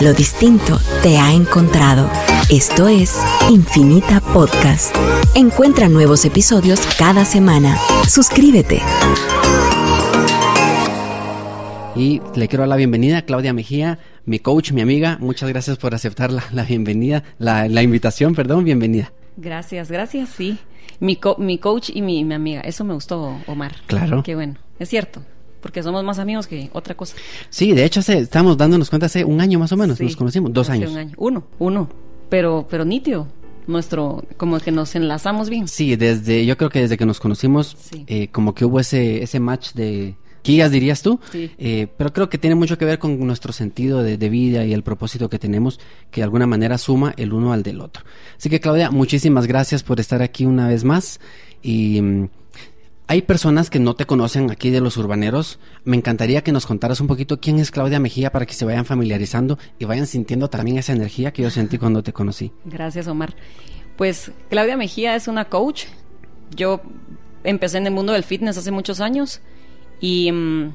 Lo distinto te ha encontrado. Esto es Infinita Podcast. Encuentra nuevos episodios cada semana. Suscríbete. Y le quiero dar la bienvenida a Claudia Mejía, mi coach, mi amiga. Muchas gracias por aceptar la, bienvenida, la, la, invitación, perdón, bienvenida. Gracias, gracias, sí. Mi, mi coach y mi, mi amiga. Eso me gustó, Omar. Claro. Qué bueno. Es cierto porque somos más amigos que otra cosa. Sí, de hecho hace, estamos dándonos cuenta hace un año más o menos, nos conocimos, dos años. Un año. Uno, uno, pero, pero nítido, nuestro, como que nos enlazamos bien. Sí, desde, yo creo que desde que nos conocimos, eh, como que hubo ese, ese match de guías, dirías tú, sí. eh, pero creo que tiene mucho que ver con nuestro sentido de, de, vida y el propósito que tenemos, que de alguna manera suma el uno al del otro. Así que Claudia, muchísimas gracias por estar aquí una vez más y mm, hay personas que no te conocen aquí de los urbaneros. Me encantaría que nos contaras un poquito quién es Claudia Mejía para que se vayan familiarizando y vayan sintiendo también esa energía que yo sentí cuando te conocí. Gracias, Omar. Pues Claudia Mejía es una coach. Yo empecé en el mundo del fitness hace muchos años y um,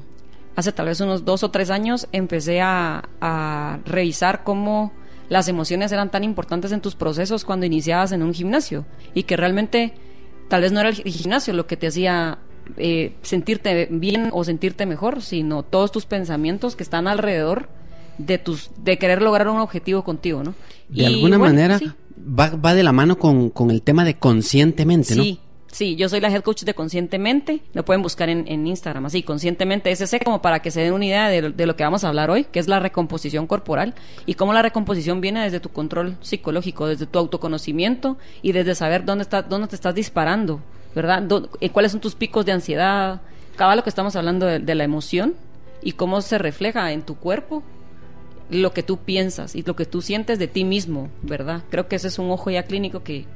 hace tal vez unos dos o tres años empecé a, a revisar cómo las emociones eran tan importantes en tus procesos cuando iniciabas en un gimnasio y que realmente tal vez no era el gimnasio lo que te hacía eh, sentirte bien o sentirte mejor, sino todos tus pensamientos que están alrededor de tus de querer lograr un objetivo contigo, ¿no? De y, alguna bueno, manera sí. va, va, de la mano con, con, el tema de conscientemente, ¿no? Sí, Sí, yo soy la head coach de Conscientemente. Lo pueden buscar en, en Instagram, así, Conscientemente SC, como para que se den una idea de, de, lo que vamos a hablar hoy, que es la recomposición corporal y cómo la recomposición viene desde tu control psicológico, desde tu autoconocimiento y desde saber dónde, está, dónde te estás disparando, ¿verdad? ¿Dó, eh, ¿Cuáles son tus picos de ansiedad? Cada lo que estamos hablando de, de la emoción y cómo se refleja en tu cuerpo lo que tú piensas y lo que tú sientes de ti mismo, ¿verdad? Creo que ese es un ojo ya clínico que,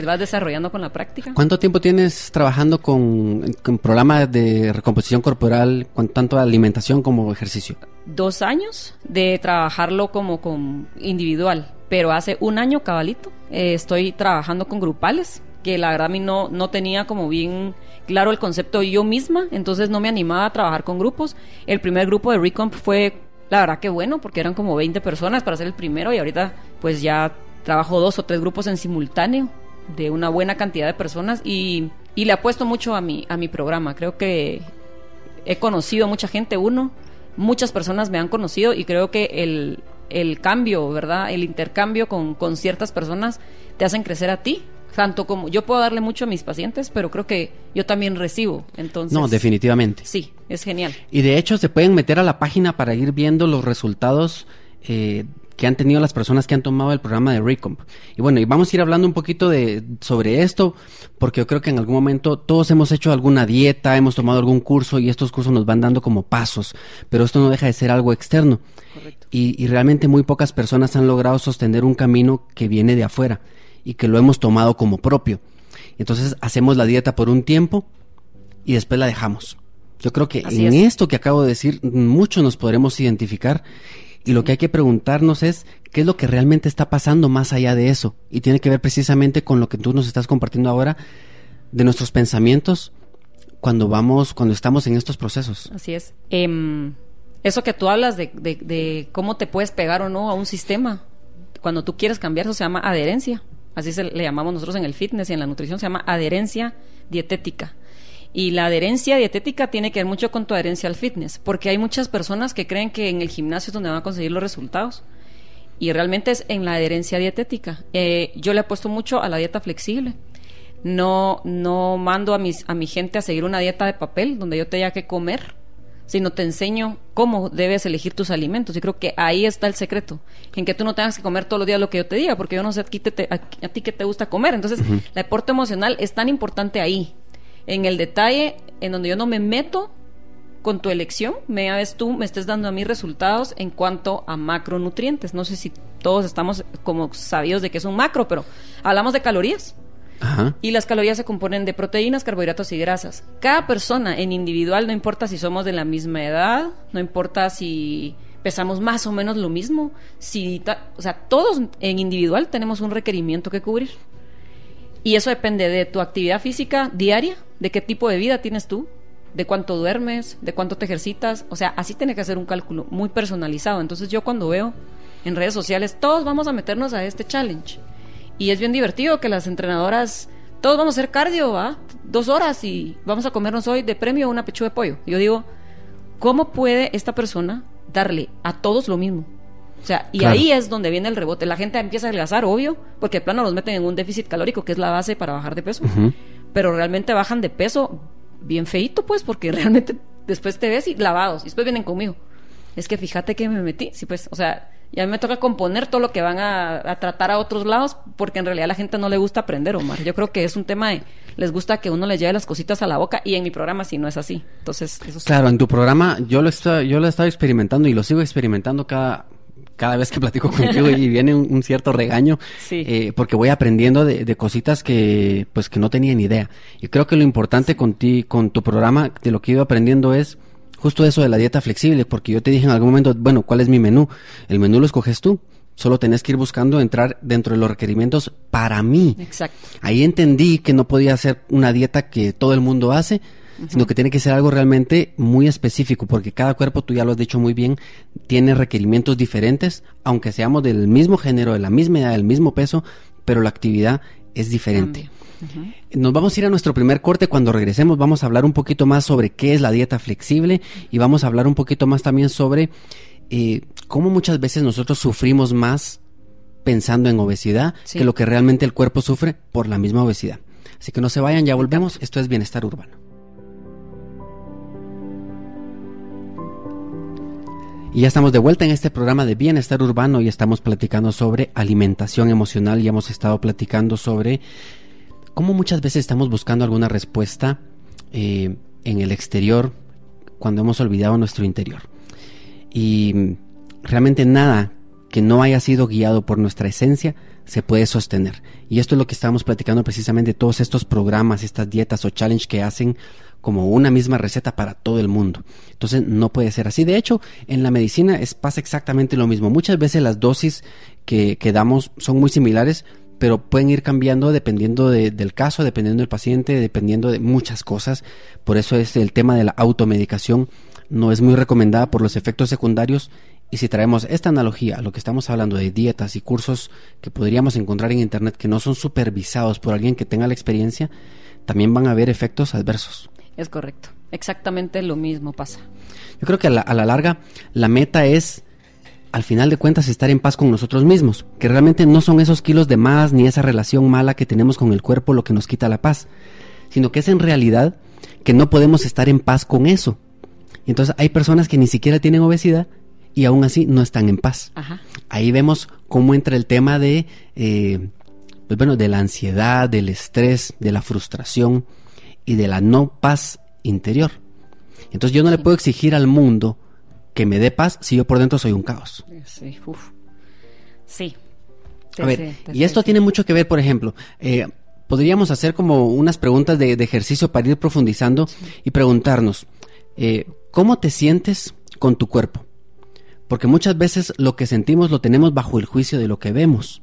que vas desarrollando con la práctica. ¿Cuánto tiempo tienes trabajando con, con programas de recomposición corporal, con tanto alimentación como ejercicio? Dos años de trabajarlo como con individual, pero hace un año cabalito eh, estoy trabajando con grupales, que la verdad a mí no, no tenía como bien claro el concepto yo misma, entonces no me animaba a trabajar con grupos. El primer grupo de Recomp fue, la verdad que bueno, porque eran como 20 personas para ser el primero y ahorita pues ya trabajo dos o tres grupos en simultáneo de una buena cantidad de personas y, y, le apuesto mucho a mi, a mi programa. Creo que he conocido mucha gente, uno, muchas personas me han conocido y creo que el, el cambio, ¿verdad? El intercambio con, con, ciertas personas te hacen crecer a ti. Tanto como yo puedo darle mucho a mis pacientes, pero creo que yo también recibo. Entonces, no, definitivamente. Sí, es genial. Y de hecho, se pueden meter a la página para ir viendo los resultados eh, que han tenido las personas que han tomado el programa de Recomp. Y bueno, y vamos a ir hablando un poquito de sobre esto, porque yo creo que en algún momento todos hemos hecho alguna dieta, hemos tomado algún curso y estos cursos nos van dando como pasos, pero esto no deja de ser algo externo. Correcto. Y, y realmente muy pocas personas han logrado sostener un camino que viene de afuera y que lo hemos tomado como propio. Entonces hacemos la dieta por un tiempo y después la dejamos. Yo creo que Así en es. esto que acabo de decir, muchos nos podremos identificar y lo que hay que preguntarnos es qué es lo que realmente está pasando más allá de eso. Y tiene que ver precisamente con lo que tú nos estás compartiendo ahora de nuestros pensamientos cuando vamos, cuando estamos en estos procesos. Así es. Eh, eso que tú hablas de, de, de, cómo te puedes pegar o no a un sistema, cuando tú quieres cambiar, eso se llama adherencia. Así se le llamamos nosotros en el fitness y en la nutrición, se llama adherencia dietética. Y la adherencia dietética tiene que ver mucho con tu adherencia al fitness, porque hay muchas personas que creen que en el gimnasio es donde van a conseguir los resultados. Y realmente es en la adherencia dietética. Eh, yo le apuesto mucho a la dieta flexible. No, no mando a, mis, a mi gente a seguir una dieta de papel donde yo tenga que comer, sino te enseño cómo debes elegir tus alimentos. Y creo que ahí está el secreto, en que tú no tengas que comer todos los días lo que yo te diga, porque yo no sé a, ti, te, a, a ti qué te gusta comer. Entonces, uh -huh. el aporte emocional es tan importante ahí, en el detalle en donde yo no me meto con tu elección, me ves tú, me estés dando a mí resultados en cuanto a macronutrientes. No sé si todos estamos como sabidos de que es un macro, pero hablamos de calorías. Ajá. Y las calorías se componen de proteínas, carbohidratos y grasas. Cada persona en individual, no importa si somos de la misma edad, no importa si pesamos más o menos lo mismo, si o sea, todos en individual tenemos un requerimiento que cubrir. Y eso depende de tu actividad física diaria, de qué tipo de vida tienes tú, de cuánto duermes, de cuánto te ejercitas. O sea, así tiene que hacer un cálculo muy personalizado. Entonces yo cuando veo en redes sociales, todos vamos a meternos a este challenge. Y es bien divertido que las entrenadoras, todos vamos a hacer cardio, ¿va? Dos horas y vamos a comernos hoy de premio una pechuga de pollo. Yo digo, ¿cómo puede esta persona darle a todos lo mismo? O sea, y ahí es donde viene el rebote. La gente empieza a adelgazar, obvio, porque de plano los meten en un déficit calórico, que es la base para bajar de peso. Pero realmente bajan de peso bien feito, pues, porque realmente después te ves y lavados. Y después vienen conmigo. Es que fíjate que me metí. Sí, pues, o sea, ya me toca componer todo lo que van a, tratar a otros lados, porque en realidad a la gente no le gusta aprender, Omar. Yo creo que es un tema de, les gusta que uno les lleve las cositas a la boca, y en mi programa sí no es así. Entonces, eso Claro, en tu programa yo lo, estoy, yo lo he estado experimentando y lo sigo experimentando cada, cada vez que platico contigo y viene un, cierto regaño, eh, porque voy aprendiendo de, cositas que pues que no tenía ni idea. Y creo que lo importante con ti, con tu programa, de lo que he ido aprendiendo es justo eso de la dieta flexible, porque yo te dije en algún momento, bueno, ¿cuál es mi menú? El menú lo escoges tú. Solo tenés que ir buscando entrar dentro de los requerimientos para mí. Exacto. Ahí entendí que no podía hacer una dieta que todo el mundo hace, sino que tiene que ser algo realmente muy específico, porque cada cuerpo, tú ya lo has dicho muy bien, tiene requerimientos diferentes, aunque seamos del mismo género, de la misma edad, del mismo peso, pero la actividad es diferente. Nos vamos a ir a nuestro primer corte. Cuando regresemos vamos a hablar un poquito más sobre qué es la dieta flexible y vamos a hablar un poquito más también sobre eh, cómo muchas veces nosotros sufrimos más pensando en obesidad que lo que realmente el cuerpo sufre por la misma obesidad. Así que no se vayan, ya volvemos. Esto es Bienestar Urbano. Y ya estamos de vuelta en este programa de Bienestar Urbano y estamos platicando sobre alimentación emocional y hemos estado platicando sobre cómo muchas veces estamos buscando alguna respuesta eh, en el exterior cuando hemos olvidado nuestro interior. Y realmente nada que no haya sido guiado por nuestra esencia se puede sostener. Y esto es lo que estamos platicando precisamente, todos estos programas, estas dietas o challenge que hacen como una misma receta para todo el mundo. Entonces no puede ser así. De hecho, en la medicina es, pasa exactamente lo mismo. Muchas veces las dosis que, que damos son muy similares, pero pueden ir cambiando dependiendo del caso, dependiendo del paciente, dependiendo de muchas cosas. Por eso es el tema de la automedicación. No es muy recomendada por los efectos secundarios. Y si traemos esta analogía a lo que estamos hablando de dietas y cursos que podríamos encontrar en Internet que no son supervisados por alguien que tenga la experiencia, también van a haber efectos adversos. Es correcto. Exactamente lo mismo pasa. Yo creo que a la, larga la meta es, al final de cuentas, estar en paz con nosotros mismos. Que realmente no son esos kilos de más ni esa relación mala que tenemos con el cuerpo lo que nos quita la paz. Sino que es en realidad que no podemos estar en paz con eso. Y entonces hay personas que ni siquiera tienen obesidad y aún así no están en paz. Ahí vemos cómo entra el tema de, eh, pues bueno, de la ansiedad, del estrés, de la frustración y de la no paz interior. Entonces yo no le puedo exigir al mundo que me dé paz si yo por dentro soy un caos. Sí, Sí. A ver, y esto tiene mucho que ver, por ejemplo, eh, podríamos hacer como unas preguntas de, ejercicio para ir profundizando y preguntarnos, eh, ¿cómo te sientes con tu cuerpo? Porque muchas veces lo que sentimos lo tenemos bajo el juicio de lo que vemos.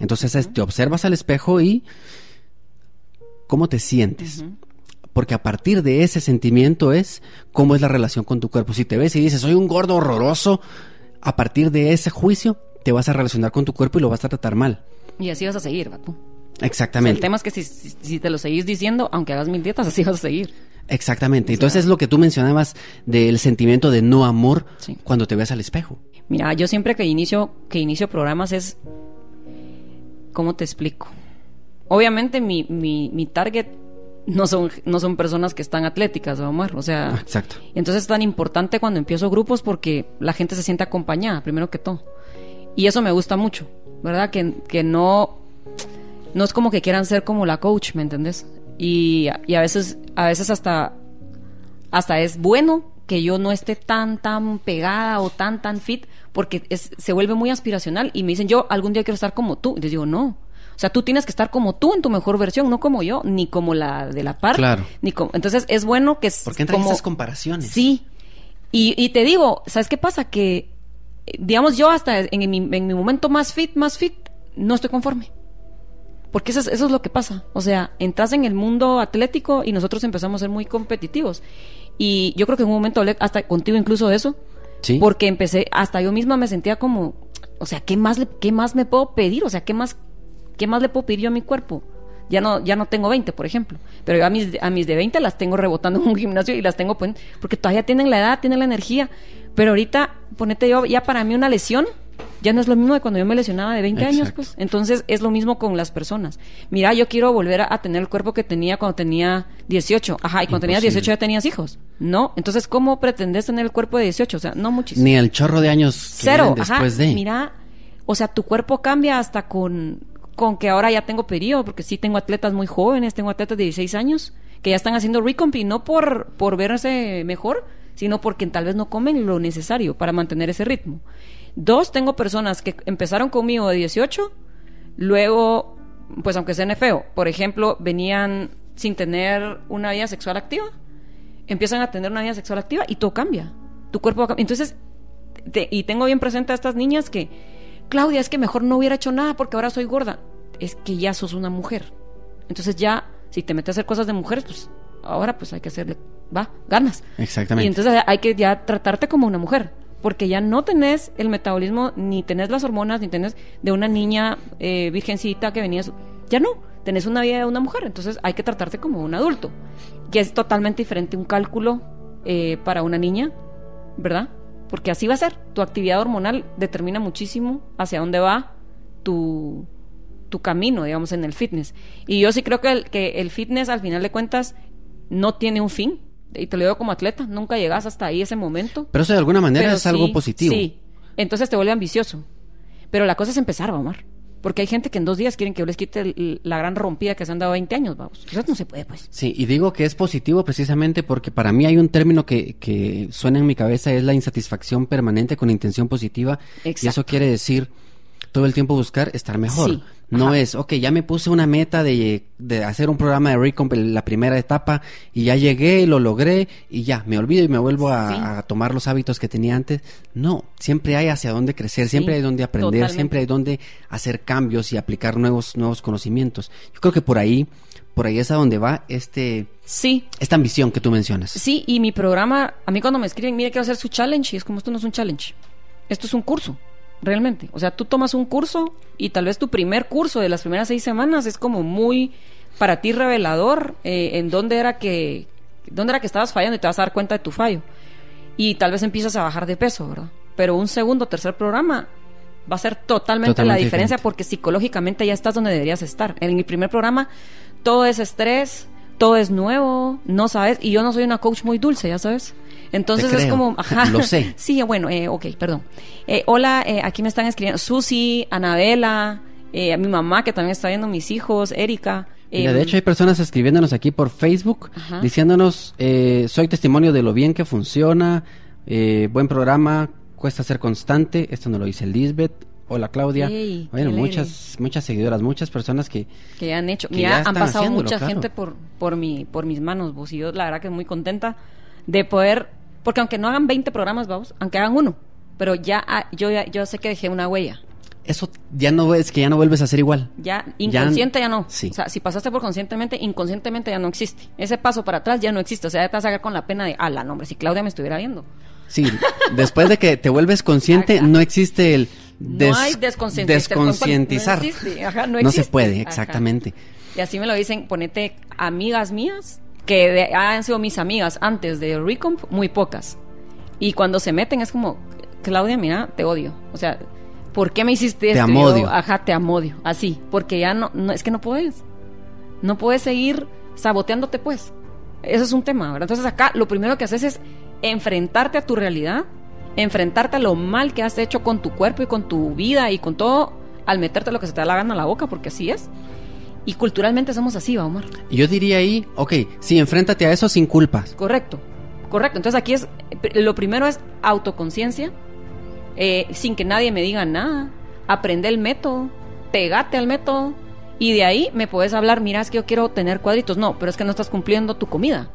Entonces te observas al espejo y ¿cómo te sientes? Porque a partir de ese sentimiento es cómo es la relación con tu cuerpo. Si te ves y dices, soy un gordo horroroso, a partir de ese juicio te vas a relacionar con tu cuerpo y lo vas a tratar mal. Y así vas a seguir, tú. Exactamente. el tema es que si, te lo seguís diciendo, aunque hagas mil dietas, así vas a seguir. Exactamente. Entonces es lo que tú mencionabas del sentimiento de no amor cuando te ves al espejo. Mira, yo siempre que inicio, que inicio programas es, ¿cómo te explico? Obviamente mi, mi, mi target no son, no son personas que están atléticas, Omar. O sea, exacto. Entonces es tan importante cuando empiezo grupos porque la gente se siente acompañada, primero que todo. Y eso me gusta mucho, ¿verdad? Que, que no, no es como que quieran ser como la coach, ¿me entendés? Y, y a veces, a veces hasta, hasta es bueno que yo no esté tan, tan pegada o tan, tan fit, porque es, se vuelve muy aspiracional y me dicen, yo algún día quiero estar como tú. Y les digo, no, o sea, tú tienes que estar como tú en tu mejor versión, no como yo, ni como la de la par. Claro. Ni como, entonces es bueno que... Porque entran como, esas comparaciones. Sí. Y, y te digo, ¿sabes qué pasa? Que, digamos, yo hasta en mi, en mi momento más fit, más fit, no estoy conforme. Porque eso es, eso es lo que pasa. O sea, entras en el mundo atlético y nosotros empezamos a ser muy competitivos. Y yo creo que en un momento hasta contigo incluso de eso. Sí. Porque empecé, hasta yo misma me sentía como, o sea, ¿qué más, le, ¿qué más me puedo pedir? O sea, ¿qué más, ¿qué más le puedo pedir yo a mi cuerpo? Ya no, ya no tengo 20, por ejemplo. Pero yo a mis, a mis de 20 las tengo rebotando en un gimnasio y las tengo, pues, porque todavía tienen la edad, tienen la energía. Pero ahorita, ponete yo, ya para mí una lesión ya no es lo mismo de cuando yo me lesionaba de 20 años, pues. Entonces es lo mismo con las personas. Mira, yo quiero volver a, tener el cuerpo que tenía cuando tenía 18. Ajá, y cuando tenías 18 ya tenías hijos. No, entonces ¿cómo pretendes tener el cuerpo de 18? O sea, no muchísimo. Ni el chorro de años Cero. después de. Mira, o sea, tu cuerpo cambia hasta con con que ahora ya tengo periodo, porque sí tengo atletas muy jóvenes, tengo atletas de 16 años que ya están haciendo recomp y no por, por verse mejor, sino porque tal vez no comen lo necesario para mantener ese ritmo. Dos, tengo personas que empezaron conmigo de 18, luego, pues aunque sea feo, por ejemplo, venían sin tener una vida sexual activa, empiezan a tener una vida sexual activa y todo cambia. Tu cuerpo va Entonces, y tengo bien presente a estas niñas que, Claudia, es que mejor no hubiera hecho nada porque ahora soy gorda. Es que ya sos una mujer. Entonces ya, si te metes a hacer cosas de mujeres, pues ahora pues hay que hacerle, va, ganas. Exactamente. Y entonces hay que ya tratarte como una mujer porque ya no tenés el metabolismo, ni tenés las hormonas, ni tenés de una niña eh, virgencita que venías, ya no, tenés una vida de una mujer, entonces hay que tratarte como un adulto, que es totalmente diferente un cálculo eh, para una niña, ¿verdad? Porque así va a ser, tu actividad hormonal determina muchísimo hacia dónde va tu, tu camino, digamos, en el fitness. Y yo sí creo que el, que el fitness, al final de cuentas, no tiene un fin, y te lo digo como atleta, nunca llegas hasta ahí ese momento. Pero eso de alguna manera es algo positivo. Sí, entonces te vuelve ambicioso. Pero la cosa es empezar, Omar. Porque hay gente que en dos días quieren que yo les quite la gran rompida que se han dado 20 años, vamos. Eso no se puede, pues. Sí, y digo que es positivo precisamente porque para mí hay un término que, que suena en mi cabeza, es la insatisfacción permanente con intención positiva. Exacto. Y eso quiere decir todo el tiempo buscar estar mejor. Sí. No es, ok, ya me puse una meta de, de hacer un programa de Recomp la primera etapa y ya llegué, lo logré y ya, me olvido y me vuelvo a, tomar los hábitos que tenía antes. No, siempre hay hacia dónde crecer, siempre hay donde aprender, siempre hay donde hacer cambios y aplicar nuevos, nuevos conocimientos. Yo creo que por ahí, por ahí es a donde va este... Sí. Esta ambición que tú mencionas. Sí, y mi programa, a mí cuando me escriben, mire, quiero hacer su challenge, y es como esto no es un challenge, esto es un curso realmente. O sea, tú tomas un curso y tal vez tu primer curso de las primeras seis semanas es como muy para ti revelador eh, en dónde era que dónde era que estabas fallando y te vas a dar cuenta de tu fallo. Y tal vez empiezas a bajar de peso, ¿verdad? Pero un segundo, tercer programa va a ser totalmente, la diferencia porque psicológicamente ya estás donde deberías estar. En mi primer programa todo es estrés, todo es nuevo, no sabes, y yo no soy una coach muy dulce, ya sabes. Entonces es como, ajá. Lo sé. Sí, bueno, eh, ok, perdón. Eh, hola, eh, aquí me están escribiendo Susi, Anabela, eh, mi mamá que también está viendo mis hijos, Erika. Mira, de hecho hay personas escribiéndonos aquí por Facebook, diciéndonos, soy testimonio de lo bien que funciona, buen programa, cuesta ser constante, esto no lo dice Lisbeth, Hola Claudia. bueno, muchas muchas seguidoras, muchas personas que que han hecho, mira, han pasado mucha gente por por mi por mis manos, vos y yo la verdad que muy contenta de poder porque aunque no hagan 20 programas, vamos, aunque hagan uno, pero ya ah, yo yo sé que dejé una huella. Eso ya no es que ya no vuelves a ser igual. Ya inconsciente ya, no. Sí. O sea, si pasaste por conscientemente, inconscientemente ya no existe. Ese paso para atrás ya no existe. O sea, ya te vas a con la pena de, ala, no, hombre, si Claudia me estuviera viendo. Sí, después de que te vuelves consciente, no existe el no hay desconcientizar. No, no, se puede, exactamente. Y así me lo dicen, ponete amigas mías que han sido mis amigas antes de Recomp, muy pocas. Y cuando se meten es como, Claudia, mira, te odio. O sea, ¿por qué me hiciste esto? Te amodio. Ajá, te amodio. Así, porque ya no, no, es que no puedes. No puedes seguir saboteándote, pues. Eso es un tema, ¿verdad? Entonces acá lo primero que haces es enfrentarte a tu realidad enfrentarte a lo mal que has hecho con tu cuerpo y con tu vida y con todo al meterte lo que se te da la gana a la boca, porque así es. Y culturalmente somos así, Omar. Yo diría ahí, ok, sí, enfréntate a eso sin culpas. Correcto, correcto. Entonces aquí es, lo primero es autoconciencia, eh, sin que nadie me diga nada, aprende el método, pegate al método, y de ahí me puedes hablar, mira, es que yo quiero tener cuadritos. No, pero es que no estás cumpliendo tu comida.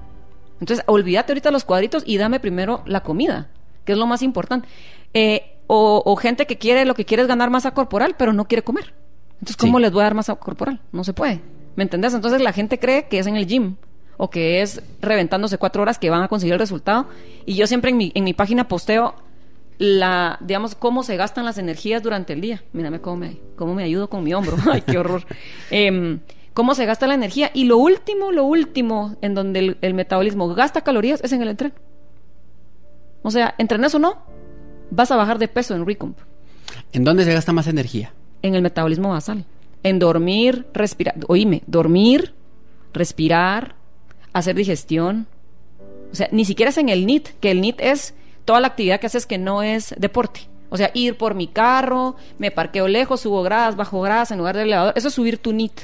Entonces, olvídate ahorita los cuadritos y dame primero la comida que es lo más importante. Eh, o, gente que quiere, lo que quiere es ganar masa corporal, pero no quiere comer. Entonces, ¿cómo les voy a dar masa corporal? No se puede. ¿Me entendés? Entonces la gente cree que es en el gym o que es reventándose cuatro horas que van a conseguir el resultado. Y yo siempre en mi, en mi página posteo la, digamos, cómo se gastan las energías durante el día. Mírame cómo me, cómo me ayudo con mi hombro. Ay, qué horror. Em, cómo se gasta la energía. Y lo último, lo último en donde el, el metabolismo gasta calorías es en el entreno. O sea, entrenas o no, vas a bajar de peso en Recomp. ¿En dónde se gasta más energía? En el metabolismo basal. En dormir, respirar. Oíme, dormir, respirar, hacer digestión. O sea, ni siquiera es en el NIT, que el NIT es toda la actividad que haces que no es deporte. O sea, ir por mi carro, me parqueo lejos, subo gradas, bajo gradas en lugar del elevador. Eso es subir tu NIT.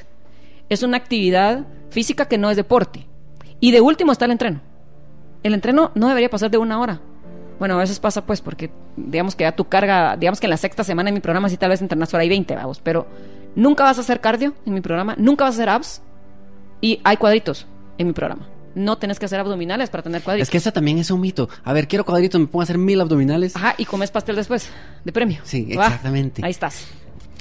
Es una actividad física que no es deporte. Y de último está el entreno. El entreno no debería pasar de una hora. Bueno, a veces pasa pues porque digamos que ya tu carga, digamos que en la sexta semana en mi programa sí tal vez entrenas hora y 20, vamos, pero nunca vas a hacer cardio en mi programa, nunca vas a hacer abs y hay cuadritos en mi programa. No tenés que hacer abdominales para tener cuadritos. Es que esa también es un mito. A ver, quiero cuadritos, me pongo a hacer mil abdominales. Ajá, y comes pastel después, de premio. Sí, Va, exactamente. Ahí estás.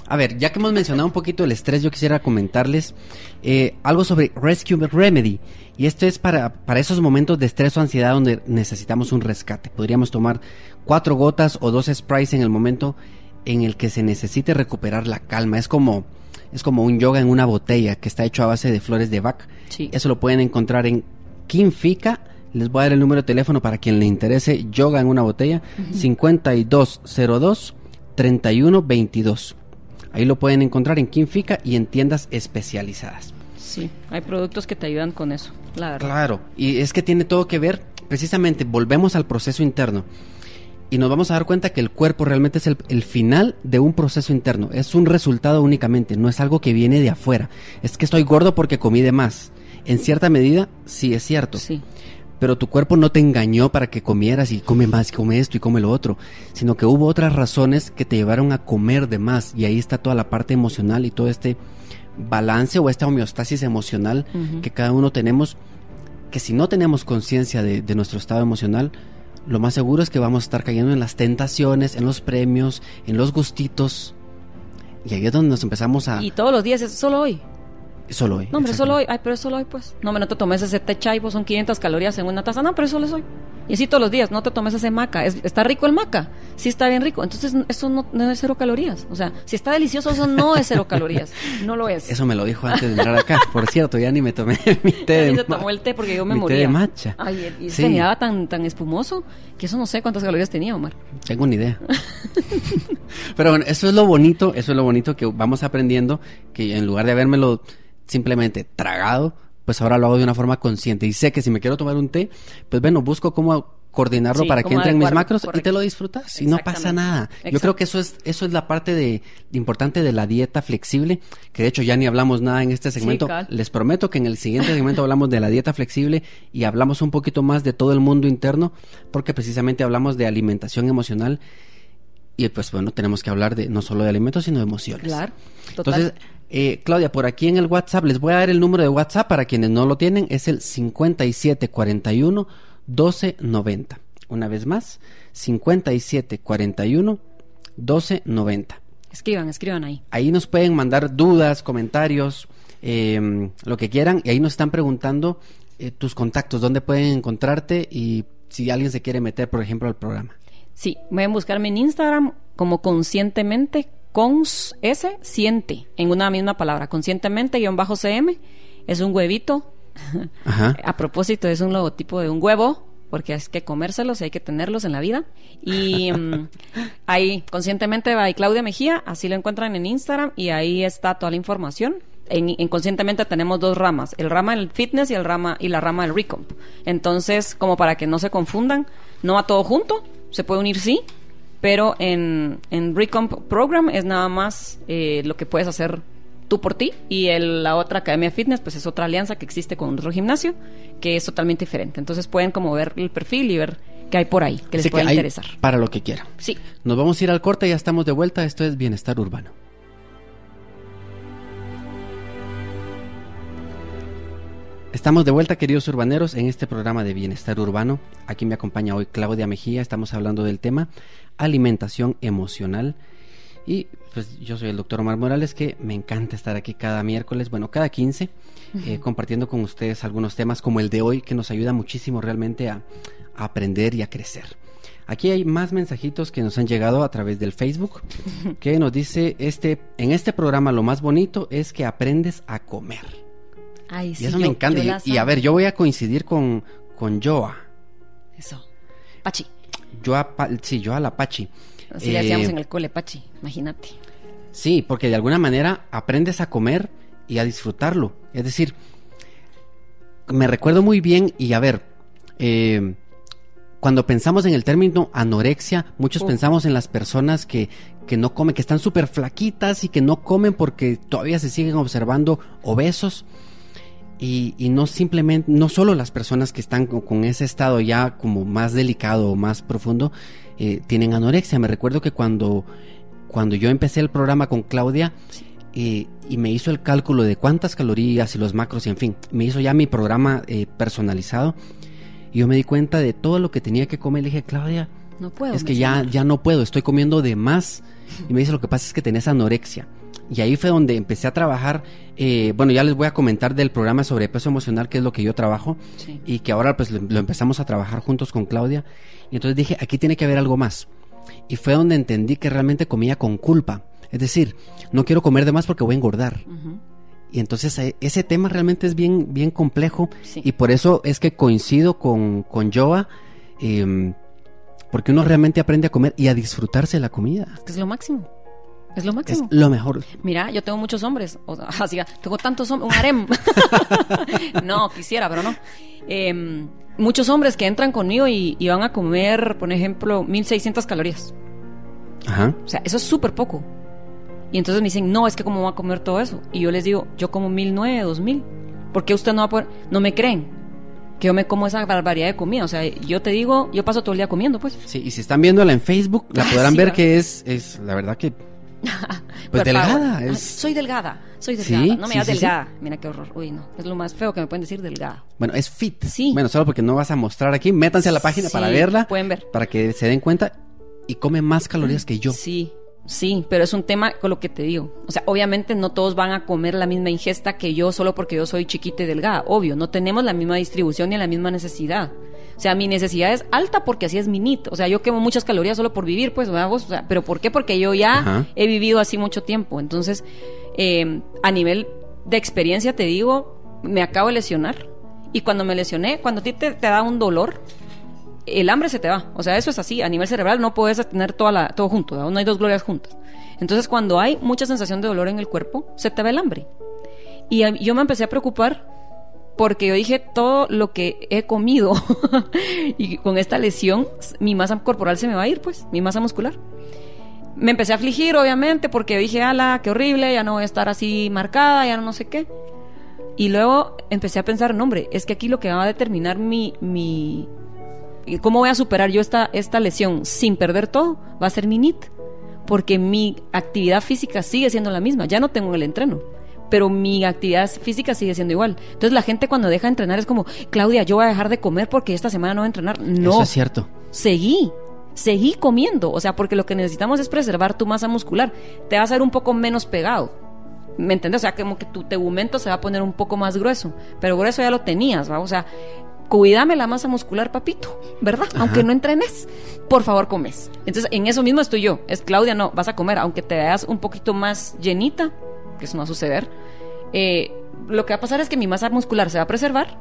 A ver, ya que hemos mencionado un poquito el estrés, yo quisiera comentarles eh, algo sobre Rescue Remedy. Y esto es para, para esos momentos de estrés o ansiedad donde necesitamos un rescate. Podríamos tomar cuatro gotas o dos sprays en el momento en el que se necesite recuperar la calma. Es como, es como un yoga en una botella que está hecho a base de flores de Bach. Sí. Eso lo pueden encontrar en Kinfica. Les voy a dar el número de teléfono para quien le interese yoga en una botella. 5202 3122. Ahí lo pueden encontrar en Kinfica y en tiendas especializadas. Sí, hay productos que te ayudan con eso, la verdad. Claro, y es que tiene todo que ver, precisamente, volvemos al proceso interno. Y nos vamos a dar cuenta que el cuerpo realmente es el, el final de un proceso interno. Es un resultado únicamente, no es algo que viene de afuera. Es que estoy gordo porque comí de más. En cierta medida, sí es cierto. Sí. Pero tu cuerpo no te engañó para que comieras y come más, come esto y come lo otro, sino que hubo otras razones que te llevaron a comer de más. Y ahí está toda la parte emocional y todo este balance o esta homeostasis emocional que cada uno tenemos, que si no tenemos conciencia de, de nuestro estado emocional, lo más seguro es que vamos a estar cayendo en las tentaciones, en los premios, en los gustitos. Y ahí es donde nos empezamos a... Y todos los días es solo hoy. Solo hoy. No, hombre, solo hoy. Ay, pero solo hoy, pues. No, hombre, no te tomes ese té chai, pues son 500 calorías en una taza. No, pero solo es hoy. Y así todos los días, no te tomes ese maca. Es- está rico el maca. Sí está bien rico. Entonces, eso no, no es cero calorías. O sea, si está delicioso, eso no es cero calorías. No lo es. Eso me lo dijo antes de entrar acá. Por cierto, ya ni me tomé mi té de ni se tomó el té porque yo me mi té de matcha. Ay, y Sí. se miraba tan, tan espumoso que eso no sé cuántas calorías tenía, Omar. Tengo una idea. Pero bueno, eso es lo bonito, eso es lo bonito que vamos aprendiendo, que en lugar de habérmelo simplemente tragado, pues ahora lo hago de una forma consciente. Y sé que si me quiero tomar un té, pues bueno, busco cómo coordinarlo Sí, para que cómo entre en mis macros y te lo disfrutas y no pasa nada. Yo creo que eso es eso es la parte de, de importante de la dieta flexible, que de hecho ya ni hablamos nada en este segmento. Les prometo que en el siguiente segmento hablamos de la dieta flexible y hablamos un poquito más de todo el mundo interno, porque precisamente hablamos de alimentación emocional y pues bueno, tenemos que hablar de no solo de alimentos, sino de emociones. Claro. Total. Entonces, eh, Claudia, por aquí en el WhatsApp, les voy a dar el número de WhatsApp para quienes no lo tienen, es el 5741 1290. Una vez más, 5741 1290. escriban, escriban ahí. Ahí nos pueden mandar dudas, comentarios, eh, lo que quieran, y ahí nos están preguntando eh, tus contactos, dónde pueden encontrarte y si alguien se quiere meter, por ejemplo, al programa. Sí, pueden buscarme en Instagram como conscientemente, con S, siente, en una misma palabra, conscientemente, guion bajo CM, es un huevito. Ajá. A propósito, es un logotipo de un huevo, porque hay que comérselos y hay que tenerlos en la vida. Y mm, ahí, conscientemente, va Claudia Mejía, así lo encuentran en Instagram y ahí está toda la información. En, en conscientemente tenemos dos ramas, el rama del fitness y el rama y la rama del recomp. Entonces, como para que no se confundan, no va todo junto, se puede unir sí, pero en, en recomp program es nada más eh, lo que puedes hacer tú por ti y el- la otra academia fitness pues es otra alianza que existe con otro gimnasio que es totalmente diferente entonces pueden como ver el perfil y ver qué hay por ahí que les pueda interesar para lo que quieran. sí Nos vamos a ir al corte, ya estamos de vuelta. Esto es Bienestar Urbano. Estamos de vuelta, queridos urbaneros, en este programa de Bienestar Urbano. Aquí me acompaña hoy Claudia Mejía. Estamos hablando del tema alimentación emocional. Y pues yo soy el doctor Omar Morales, que me encanta estar aquí cada miércoles, bueno, cada 15, eh, compartiendo con ustedes algunos temas como el de hoy, que nos ayuda muchísimo realmente a, a aprender y a crecer. Aquí hay más mensajitos que nos han llegado a través del Facebook, que nos dice, este, en este programa lo más bonito es que aprendes a comer. Ay, y sí, eso yo- me encanta. yo Y, a ver, yo voy a coincidir con, con Joa. Eso. Pachi. Joa, Pa- sí, Joa la Pachi. Así le Eh, hacíamos en el cole, Pachi. Imagínate. Sí, porque de alguna manera aprendes a comer y a disfrutarlo. Es decir, me recuerdo muy bien y a ver, eh, cuando pensamos en el término anorexia, muchos pensamos en las personas que, que no comen, que están súper flaquitas y que no comen porque todavía se siguen observando obesos. Y, y no simplemente, no solo las personas que están con, con ese estado ya como más delicado o más profundo, eh, tienen anorexia. Me recuerdo que cuando, cuando yo empecé el programa con Claudia eh, y me hizo el cálculo de cuántas calorías y los macros y en fin, me hizo ya mi programa eh, personalizado y yo me di cuenta de todo lo que tenía que comer. Le dije, Claudia, No puedo. es que ya, ya no puedo, estoy comiendo de más. Y me dice, lo que pasa es que tenés anorexia. Y ahí fue donde empecé a trabajar, eh, bueno, ya les voy a comentar del programa sobre peso emocional, que es lo que yo trabajo, Sí. y que ahora pues lo, lo empezamos a trabajar juntos con Claudia. Y entonces dije, aquí tiene que haber algo más. Y fue donde entendí que realmente comía con culpa. Es decir, no quiero comer de más porque voy a engordar. Y entonces eh, ese tema realmente es bien, bien complejo Sí. y por eso es que coincido con, con Joa, em, porque uno realmente aprende a comer y a disfrutarse de la comida. Que es lo máximo. Es lo Es máximo. lo mejor. Mira, yo tengo muchos hombres. O sea, así, tengo tantos hombres. Un harem. no, quisiera, pero no. Eh, muchos hombres que entran conmigo y, y van a comer, por ejemplo, 1600 calorías. Ajá. O sea, eso es súper poco. Y entonces me dicen, no, es que cómo va a comer todo eso. Y yo les digo, yo como 1009, 2000. ¿Por qué usted no va a poder? No me creen que yo me como esa barbaridad de comida. O sea, yo te digo, yo paso todo el día comiendo, pues. Sí, y si están viéndola en Facebook, la podrán sí, ver que es, es la verdad que... Pues delgada. pago. Es, Soy delgada, soy Sí, delgada. no me sí, digas sí, sí. delgada. Mira qué horror. Uy, no. Es lo más feo que me pueden decir delgada. bueno, es fit. Sí. Bueno, solo porque no vas a mostrar aquí. Métanse a la página para verla. pueden ver. Para que se den cuenta. Y come más calorías que yo. Sí, sí, pero es un tema con lo que te digo. O sea, obviamente no todos van a comer la misma ingesta que yo solo porque yo soy chiquita y delgada. Obvio, no tenemos la misma distribución ni la misma necesidad. O sea, mi necesidad es alta porque así es mi NIT. O sea, yo quemo muchas calorías solo por vivir, pues, ¿verdad vos? O sea, ¿pero por qué? Porque yo ya Ajá. he vivido así mucho tiempo. Entonces, eh, a nivel de experiencia, te digo, me acabo de lesionar. Y cuando me lesioné, cuando a ti te, te da un dolor, el hambre se te va. O sea, eso es así. A nivel cerebral no puedes tener toda la, todo junto. ¿verdad? No hay dos glorias juntas. Entonces, cuando hay mucha sensación de dolor en el cuerpo, se te va el hambre. Y yo me empecé a preocupar porque yo dije todo lo que he comido y con esta lesión mi masa corporal se me va a ir, pues, mi masa muscular. Me empecé a afligir, obviamente, porque dije, ala, qué horrible, ya no voy a estar así marcada, ya no sé qué. Y luego empecé a pensar, no, hombre, es que aquí lo que va a determinar mi, mi, cómo voy a superar yo esta, esta lesión sin perder todo, va a ser mi NIT. Porque mi actividad física sigue siendo la misma, ya no tengo el entreno. Pero mi actividad física sigue siendo igual. Entonces la gente cuando deja de entrenar es como, Claudia, yo voy a dejar de comer porque esta semana no voy a entrenar. No, Eso es cierto. seguí, seguí comiendo. O sea, porque lo que necesitamos es preservar tu masa muscular. Te va a hacer un poco menos pegado. ¿Me entiendes? O sea, como que tu tegumento se va a poner un poco más grueso. Pero grueso ya lo tenías, ¿va? O sea, cuídame la masa muscular, papito, ¿verdad? Aunque no entrenes, por favor comes. Entonces, en eso mismo estoy yo. Es Claudia, no, vas a comer, aunque te veas un poquito más llenita, que eso no va a suceder. eh, lo que va a pasar es que mi masa muscular se va a preservar,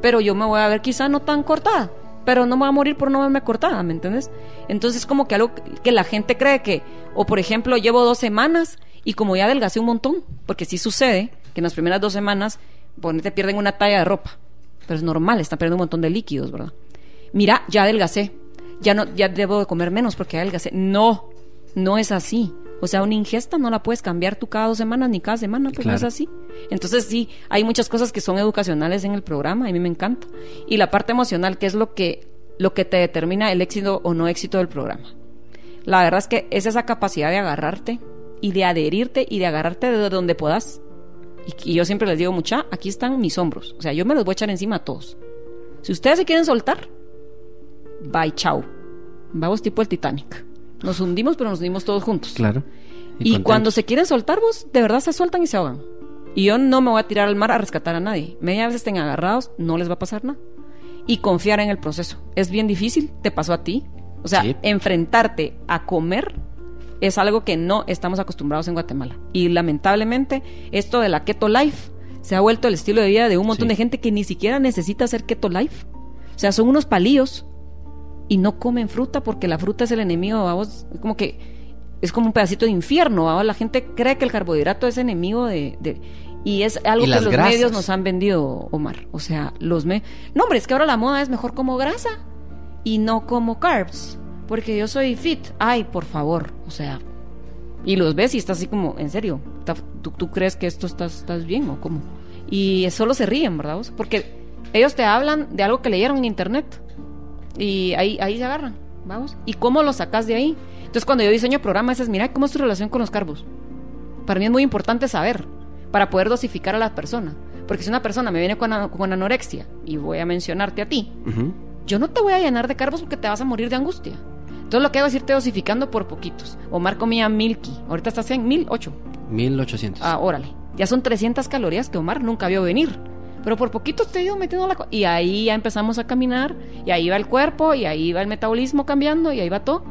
pero yo me voy a ver quizá no tan cortada, pero no me voy a morir por no verme cortada, ¿me entiendes? Entonces, como que algo que la gente cree que, o por ejemplo, llevo dos semanas y como ya adelgacé un montón, porque sí sucede que en las primeras dos semanas, ponete, pierden una talla de ropa, pero es normal, están perdiendo un montón de líquidos, ¿verdad? Mira, ya adelgacé, ya no, ya debo de comer menos porque adelgacé. No, no es así. O sea, una ingesta no la puedes cambiar tú cada dos semanas ni cada semana, pues no es así. Entonces sí, hay muchas cosas que son educacionales en el programa, a mí me encanta. Y la parte emocional, que es lo que, lo que te determina el éxito o no éxito del programa. La verdad es que es esa capacidad de agarrarte y de adherirte y de agarrarte de donde puedas. Y, y yo siempre les digo, mucha, aquí están mis hombros. O sea, yo me los voy a echar encima a todos. Si ustedes se quieren soltar, bye, chao. Vamos tipo el Titanic. Nos hundimos, pero nos hundimos todos juntos. Claro. Y, cuando se quieren soltar, vos, de verdad se sueltan y se ahogan. Y yo no me voy a tirar al mar a rescatar a nadie. Media vez estén agarrados, no les va a pasar nada. Y confiar en el proceso. Es bien difícil, te pasó a ti. O sea, Sí. enfrentarte a comer es algo que no estamos acostumbrados en Guatemala. Y lamentablemente, esto de la keto life se ha vuelto el estilo de vida de un montón Sí. de gente que ni siquiera necesita hacer keto life. O sea, son unos palillos y no comen fruta porque la fruta es el enemigo, vamos, como que es como un pedacito de infierno, ¿va? la gente cree que el carbohidrato es enemigo de, de- y es algo Y que los grasas. medios nos han vendido, Omar. O sea, los me No, hombre, es que ahora la moda es mejor como grasa y no como carbs, porque yo soy fit. Ay, por favor, o sea, y los ves y estás así como, en serio, ¿Está- ¿tú, tú crees que esto estás, estás bien o cómo? Y solo se ríen, ¿verdad? vos? Porque ellos te hablan de algo que leyeron en internet y ahí, ahí se agarran, vamos. ¿Y cómo lo sacas de ahí? Entonces cuando yo diseño programas es, mira, ¿cómo es tu relación con los carbos? Para mí es muy importante saber, para poder dosificar a la persona. Porque si una persona me viene con, a- con anorexia, y voy a mencionarte a ti, yo no te voy a llenar de carbos porque te vas a morir de angustia. Entonces lo que hago es irte dosificando por poquitos. Omar comía milky, ahorita estás en 1008. 1800. Ah, órale. Ya son 300 calorías que Omar nunca vio venir. Pero por poquito te he ido metiendo la... Y ahí ya empezamos a caminar, y ahí va el cuerpo, y ahí va el metabolismo cambiando, y ahí va todo.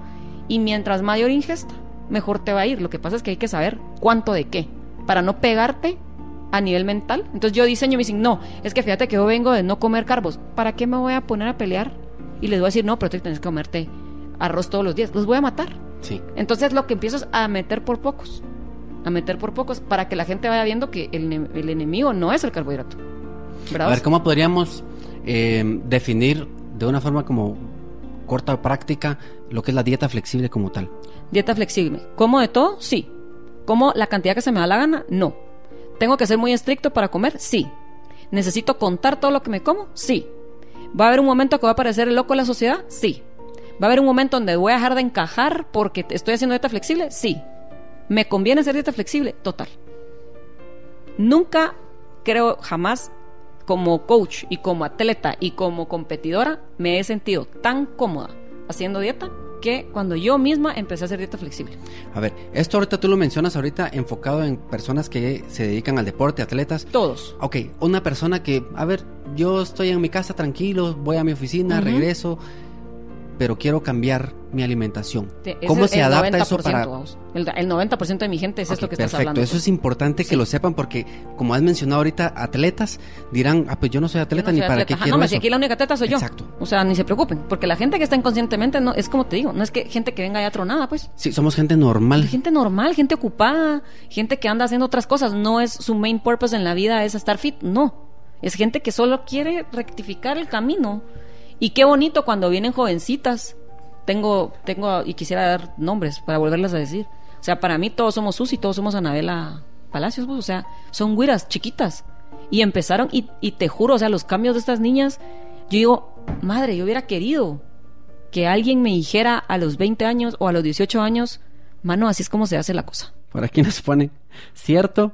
Y mientras mayor ingesta, mejor te va a ir. Lo que pasa es que hay que saber cuánto de qué, para no pegarte a nivel mental. Entonces yo diseño y me dicen, no, es que fíjate que yo vengo de no comer carbos. ¿Para qué me voy a poner a pelear? Y les voy a decir, no, pero tienes que comerte arroz todos los días. Los voy a matar. Sí. Entonces lo que empiezo es a meter por pocos, a meter por pocos, para que la gente vaya viendo que el, ne- el enemigo no es el carbohidrato. ¿Verdad? A ver, ¿cómo podríamos eh, definir de una forma como corta o práctica lo que es la dieta flexible como tal? Dieta flexible. ¿Como de todo? Sí. ¿Como la cantidad que se me da la gana? No. ¿Tengo que ser muy estricto para comer? Sí. ¿Necesito contar todo lo que me como? Sí. ¿Va a haber un momento que va a aparecer el loco de la sociedad? Sí. ¿Va a haber un momento donde voy a dejar de encajar porque estoy haciendo dieta flexible? Sí. ¿Me conviene hacer dieta flexible? Total. Nunca creo jamás como coach y como atleta y como competidora me he sentido tan cómoda haciendo dieta que cuando yo misma empecé a hacer dieta flexible. A ver, esto ahorita tú lo mencionas ahorita enfocado en personas que se dedican al deporte, atletas. Todos. Ok, una persona que, a ver, yo estoy en mi casa tranquilo, voy a mi oficina, Ujú. regreso, pero quiero cambiar mi alimentación. ¿Cómo se adapta eso 90%, para...? El, el 90% de mi gente es esto que estás perfecto, hablando. eso es importante que Sí. lo sepan porque, como has mencionado ahorita, atletas dirán, ah, pues yo no soy atleta no ni soy para atleta. qué Ajá, quiero no, eso. si aquí la única atleta soy yo. Exacto. O sea, ni se preocupen, porque la gente que está inconscientemente no es como te digo, no es que gente que venga ya tronada, pues. Sí, somos gente normal. Gente normal, gente ocupada, gente que anda haciendo otras cosas, no es su main purpose en la vida es estar fit, no. Es gente que solo quiere rectificar el camino. Y qué bonito cuando vienen jovencitas. Tengo tengo y quisiera dar nombres para volverlas a decir. O sea, para mí todos somos Susi, todos somos Anabela Palacios, pues, o sea, son güiras chiquitas. Y empezaron y, y te juro, o sea, los cambios de estas niñas, yo digo, madre, yo hubiera querido que alguien me dijera a los 20 años o a los 18 años, mano, así es como se hace la cosa. Por aquí nos pone, cierto,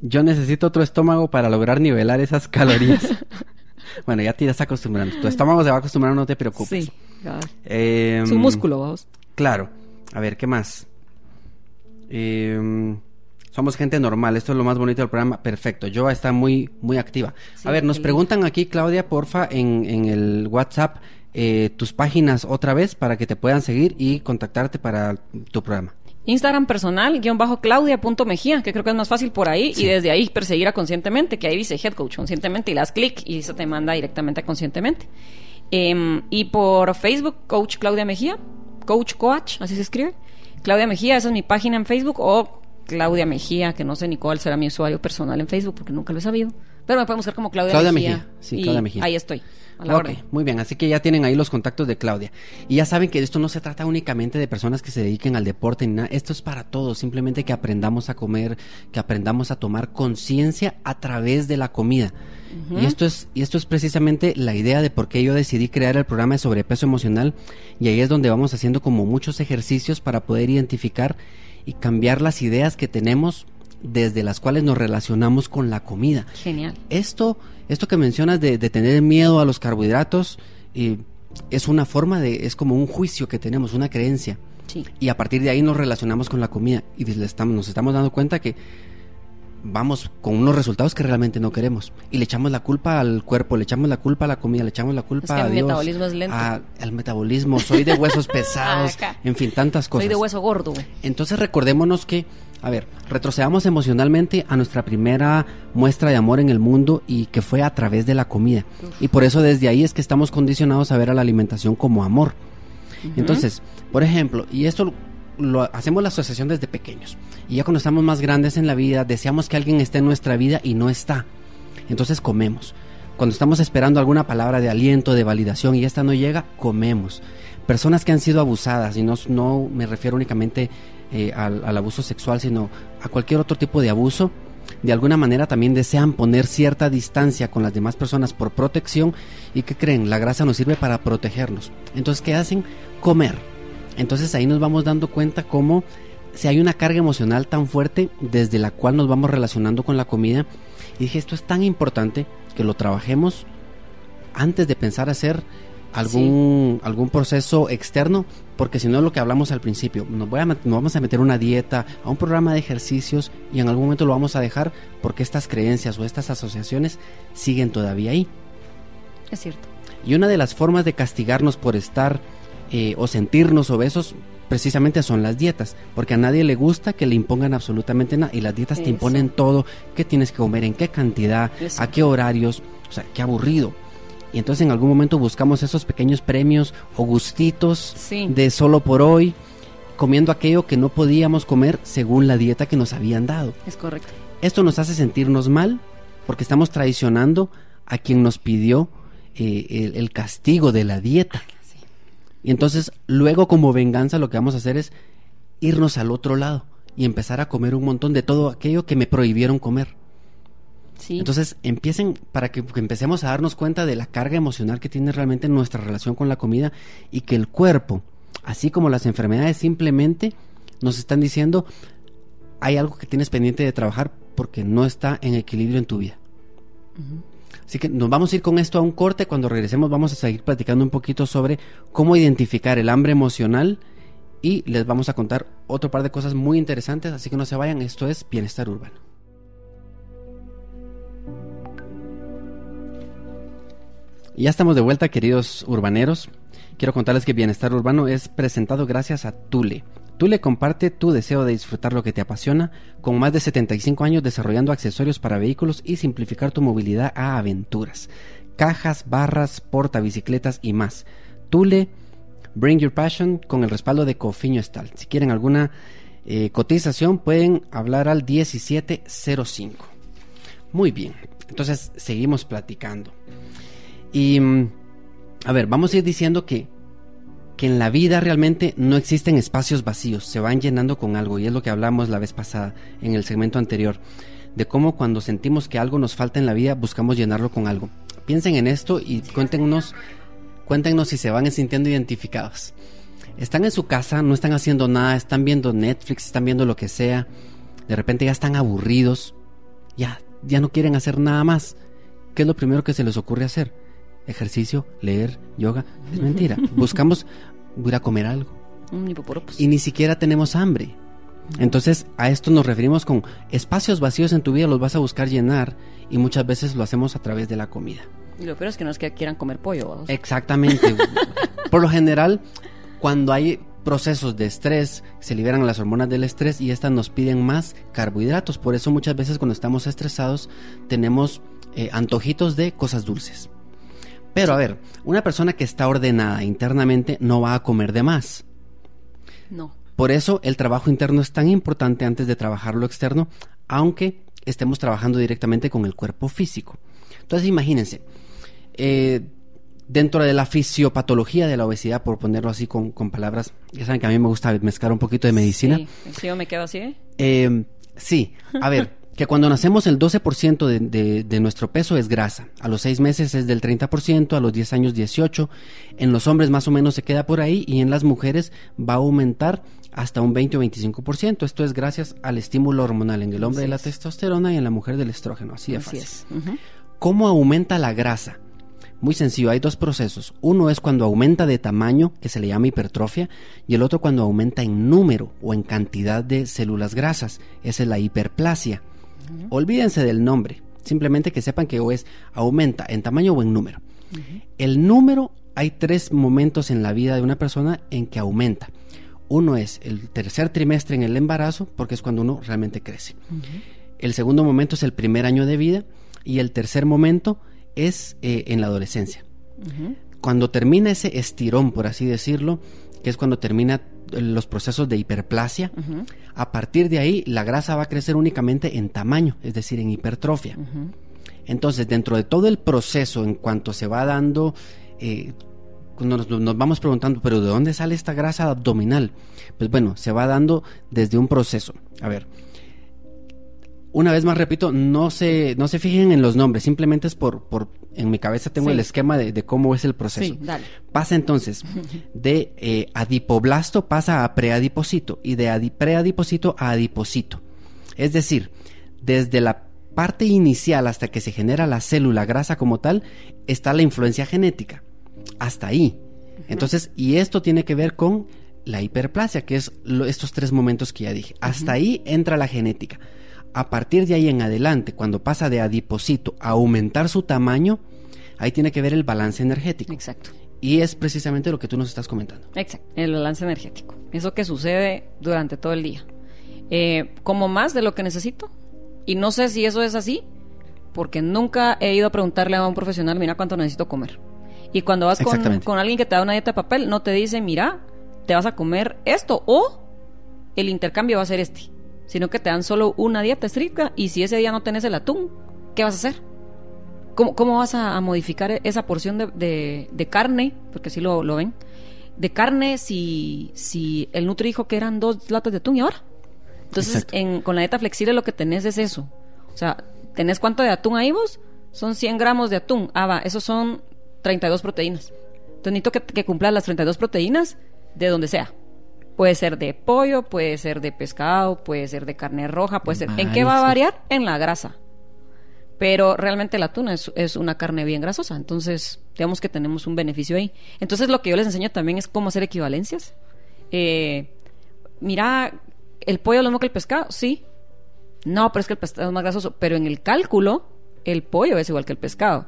yo necesito otro estómago para lograr nivelar esas calorías. bueno, ya te irás acostumbrando. Tu estómago se va a acostumbrar, no te preocupes. Sí. Eh, su músculo, vamos. Claro. A ver, ¿qué más? Eh, somos gente normal, esto es lo más bonito del programa. Perfecto, yo está muy, muy activa. Sí, a ver, nos preguntan aquí, Claudia, porfa, en, en el WhatsApp, eh, tus páginas otra vez para que te puedan seguir y contactarte para tu programa. Instagram personal, guion bajo claudia.mejía, que creo que es más fácil por ahí, y desde ahí perseguir a conscientemente, que ahí dice head coach conscientemente, y le das clic y eso te manda directamente a conscientemente. Em, y por Facebook, coach Claudia Mejía, coach coach, así se escribe. Claudia Mejía, esa es mi página en Facebook, o Claudia Mejía, que no sé ni cuál será mi usuario personal en Facebook, porque nunca lo he sabido. Pero me pueden buscar como Claudia, Claudia Mejía. Mejía, sí, y Claudia Mejía. Ahí estoy. A la muy bien, así que ya tienen ahí los contactos de Claudia. Y ya saben que esto no se trata únicamente de personas que se dediquen al deporte ni nada, esto es para todos, simplemente que aprendamos a comer, que aprendamos a tomar conciencia a través de la comida. Y esto es y esto es precisamente la idea de por qué yo decidí crear el programa de sobrepeso emocional y ahí es donde vamos haciendo como muchos ejercicios para poder identificar y cambiar las ideas que tenemos desde las cuales nos relacionamos con la comida Genial. esto, esto que mencionas de, de tener miedo a los carbohidratos, eh, es una forma de, es como un juicio que tenemos, una creencia. Sí. Y a partir de ahí nos relacionamos con la comida y le estamos, nos estamos dando cuenta que vamos con unos resultados que realmente no queremos. Y le echamos la culpa al cuerpo, le echamos la culpa a la comida, le echamos la culpa Es que a Dios. metabolismo es lento. a- al metabolismo, soy de huesos pesados, Acá. en fin, tantas cosas. Soy de hueso gordo. Entonces recordémonos que, a ver, retrocedamos emocionalmente a nuestra primera muestra de amor en el mundo y que fue a través de la comida. Y por eso desde ahí es que estamos condicionados a ver a la alimentación como amor. Entonces, por ejemplo, y esto lo, lo hacemos la asociación desde pequeños. Y ya cuando estamos más grandes en la vida, deseamos que alguien esté en nuestra vida y no está. Entonces comemos. Cuando estamos esperando alguna palabra de aliento, de validación y esta no llega, comemos. Personas que han sido abusadas, y no, no me refiero únicamente eh, al, abuso sexual, sino a cualquier otro tipo de abuso, de alguna manera también desean poner cierta distancia con las demás personas por protección y que creen, la grasa nos sirve para protegernos. Entonces, ¿qué hacen? Comer. Entonces ahí nos vamos dando cuenta cómo si hay una carga emocional tan fuerte desde la cual nos vamos relacionando con la comida. Y dije, esto es tan importante que lo trabajemos antes de pensar hacer algún, algún proceso externo, porque si no es lo que hablamos al principio, nos, voy a, nos vamos a meter una dieta, a un programa de ejercicios y en algún momento lo vamos a dejar porque estas creencias o estas asociaciones siguen todavía ahí. Es cierto. Y una de las formas de castigarnos por estar eh, o sentirnos obesos precisamente son las dietas, porque a nadie le gusta que le impongan absolutamente nada y las dietas te imponen todo, qué tienes que comer, en qué cantidad, Eso. a qué horarios, o sea, qué aburrido. Y entonces en algún momento buscamos esos pequeños premios o gustitos Sí. de solo por hoy, comiendo aquello que no podíamos comer según la dieta que nos habían dado. Es correcto. Esto nos hace sentirnos mal porque estamos traicionando a quien nos pidió eh, el, el castigo de la dieta. Sí. Y entonces luego como venganza lo que vamos a hacer es irnos al otro lado y empezar a comer un montón de todo aquello que me prohibieron comer. Sí. Entonces empiecen para que, que empecemos a darnos cuenta de la carga emocional que tiene realmente nuestra relación con la comida y que el cuerpo, así como las enfermedades, simplemente nos están diciendo hay algo que tienes pendiente de trabajar porque no está en equilibrio en tu vida. Así que nos vamos a ir con esto a un corte. Cuando regresemos vamos a seguir platicando un poquito sobre cómo identificar el hambre emocional y les vamos a contar otro par de cosas muy interesantes. Así que no se vayan, esto es Bienestar Urbano. Y ya estamos de vuelta, queridos urbaneros. Quiero contarles que Bienestar Urbano es presentado gracias a Tule. Tule comparte tu deseo de disfrutar lo que te apasiona, con más de 75 años desarrollando accesorios para vehículos y simplificar tu movilidad a aventuras. Cajas, barras, portabicicletas y más. Tule, bring your passion con el respaldo de Cofiño Estal. Si quieren alguna eh, cotización pueden hablar al 1705. Muy bien, entonces seguimos platicando. Y, mm, a ver, vamos a ir diciendo que, que en la vida realmente no existen espacios vacíos, se van llenando con algo, y es lo que hablamos la vez pasada en el segmento anterior, de cómo cuando sentimos que algo nos falta en la vida, buscamos llenarlo con algo. Piensen en esto y cuéntenos, cuéntenos si se van sintiendo identificados. Están en su casa, no están haciendo nada, están viendo Netflix, están viendo lo que sea, de repente ya están aburridos, ya, ya no quieren hacer nada más. ¿Qué es lo primero que se les ocurre hacer? Ejercicio, leer, yoga. Es mentira. Buscamos ir a comer algo. Y ni siquiera tenemos hambre. Entonces a esto nos referimos con espacios vacíos en tu vida los vas a buscar llenar y muchas veces lo hacemos a través de la comida. Y lo peor es que no es que quieran comer pollo. Exactamente. Por lo general, cuando hay procesos de estrés, se liberan las hormonas del estrés y estas nos piden más carbohidratos. Por eso muchas veces cuando estamos estresados tenemos eh, antojitos de cosas dulces. Pero a ver, una persona que está ordenada internamente no va a comer de más. No. Por eso el trabajo interno es tan importante antes de trabajar lo externo, aunque estemos trabajando directamente con el cuerpo físico. Entonces imagínense, eh, dentro de la fisiopatología de la obesidad, por ponerlo así con, con palabras, ya saben que a mí me gusta mezclar un poquito de medicina. Sí, yo me quedo así, ¿eh? Eh, sí, a ver, que cuando nacemos el 12% de, de, de nuestro peso es grasa, a los 6 meses es del 30%, a los 10 años 18%, en los hombres más o menos se queda por ahí y en las mujeres va a aumentar hasta un 20 o 25%. Esto es gracias al estímulo hormonal en el hombre Así de la es. testosterona y en la mujer del estrógeno, así de Así fácil. es. ¿Cómo aumenta la grasa? Muy sencillo, hay dos procesos. Uno es cuando aumenta de tamaño, que se le llama hipertrofia, y el otro cuando aumenta en número o en cantidad de células grasas. Esa es la hiperplasia. Olvídense del nombre. Simplemente que sepan que o es aumenta en tamaño o en número. El número, hay tres momentos en la vida de una persona en que aumenta. Uno es el tercer trimestre en el embarazo, porque es cuando uno realmente crece. El segundo momento es el primer año de vida y el tercer momento es eh, en la adolescencia. Cuando termina ese estirón, por así decirlo, que es cuando termina los procesos de hiperplasia, a partir de ahí la grasa va a crecer únicamente en tamaño, es decir, en hipertrofia. Entonces, dentro de todo el proceso, en cuanto se va dando, eh, nos, nos, vamos preguntando, pero ¿de dónde sale esta grasa abdominal? Pues bueno, se va dando desde un proceso. A ver, una vez más repito, no se, no se fijen en los nombres, simplemente es por, por en mi cabeza tengo el esquema de, cómo es el proceso. Pasa entonces de eh, adipoblasto pasa a preadipocito y de preadipocito a adipocito. Es decir, desde la parte inicial hasta que se genera la célula grasa como tal, está la influencia genética. Hasta ahí. Entonces, y esto tiene que ver con la hiperplasia, que es estos tres momentos que ya dije. Hasta ahí entra la genética a partir de ahí en adelante, cuando pasa de adipocito a aumentar su tamaño, ahí tiene que ver el balance energético. Exacto. Y es precisamente lo que tú nos estás comentando. Exacto, el balance energético. Eso que sucede durante todo el día. Eh, como más de lo que necesito. Y no sé si eso es así, porque nunca he ido a preguntarle a un profesional, mira cuánto necesito comer. Y cuando vas con, con alguien que te da una dieta de papel, no te dice, mira, te vas a comer esto o el intercambio va a ser este sino que te dan solo una dieta estricta y si ese día no tenés el atún, ¿qué vas a hacer? ¿Cómo, cómo vas a, modificar esa porción de, de, carne? Porque si lo, lo, ven. De carne si, si el Nutri dijo que eran dos latas de atún y ahora. Entonces, con la dieta flexible lo que tenés es eso. O sea, ¿tenés cuánto de atún ahí vos? Son 100 gramos de atún. Ah, va, esos son 32 proteínas. Entonces necesito que, que cumplas las 32 proteínas de donde sea. Puede ser de pollo, puede ser de pescado, puede ser de carne roja, puede ser... ¿En qué va a variar? En la grasa. Pero realmente el atún es, es, una carne bien grasosa, entonces digamos que tenemos un beneficio ahí. Entonces lo que yo les enseño también es cómo hacer equivalencias. Eh, mira, ¿el pollo es lo mismo que el pescado? Sí. No, pero es que el pescado es más grasoso. Pero en el cálculo, el pollo es igual que el pescado.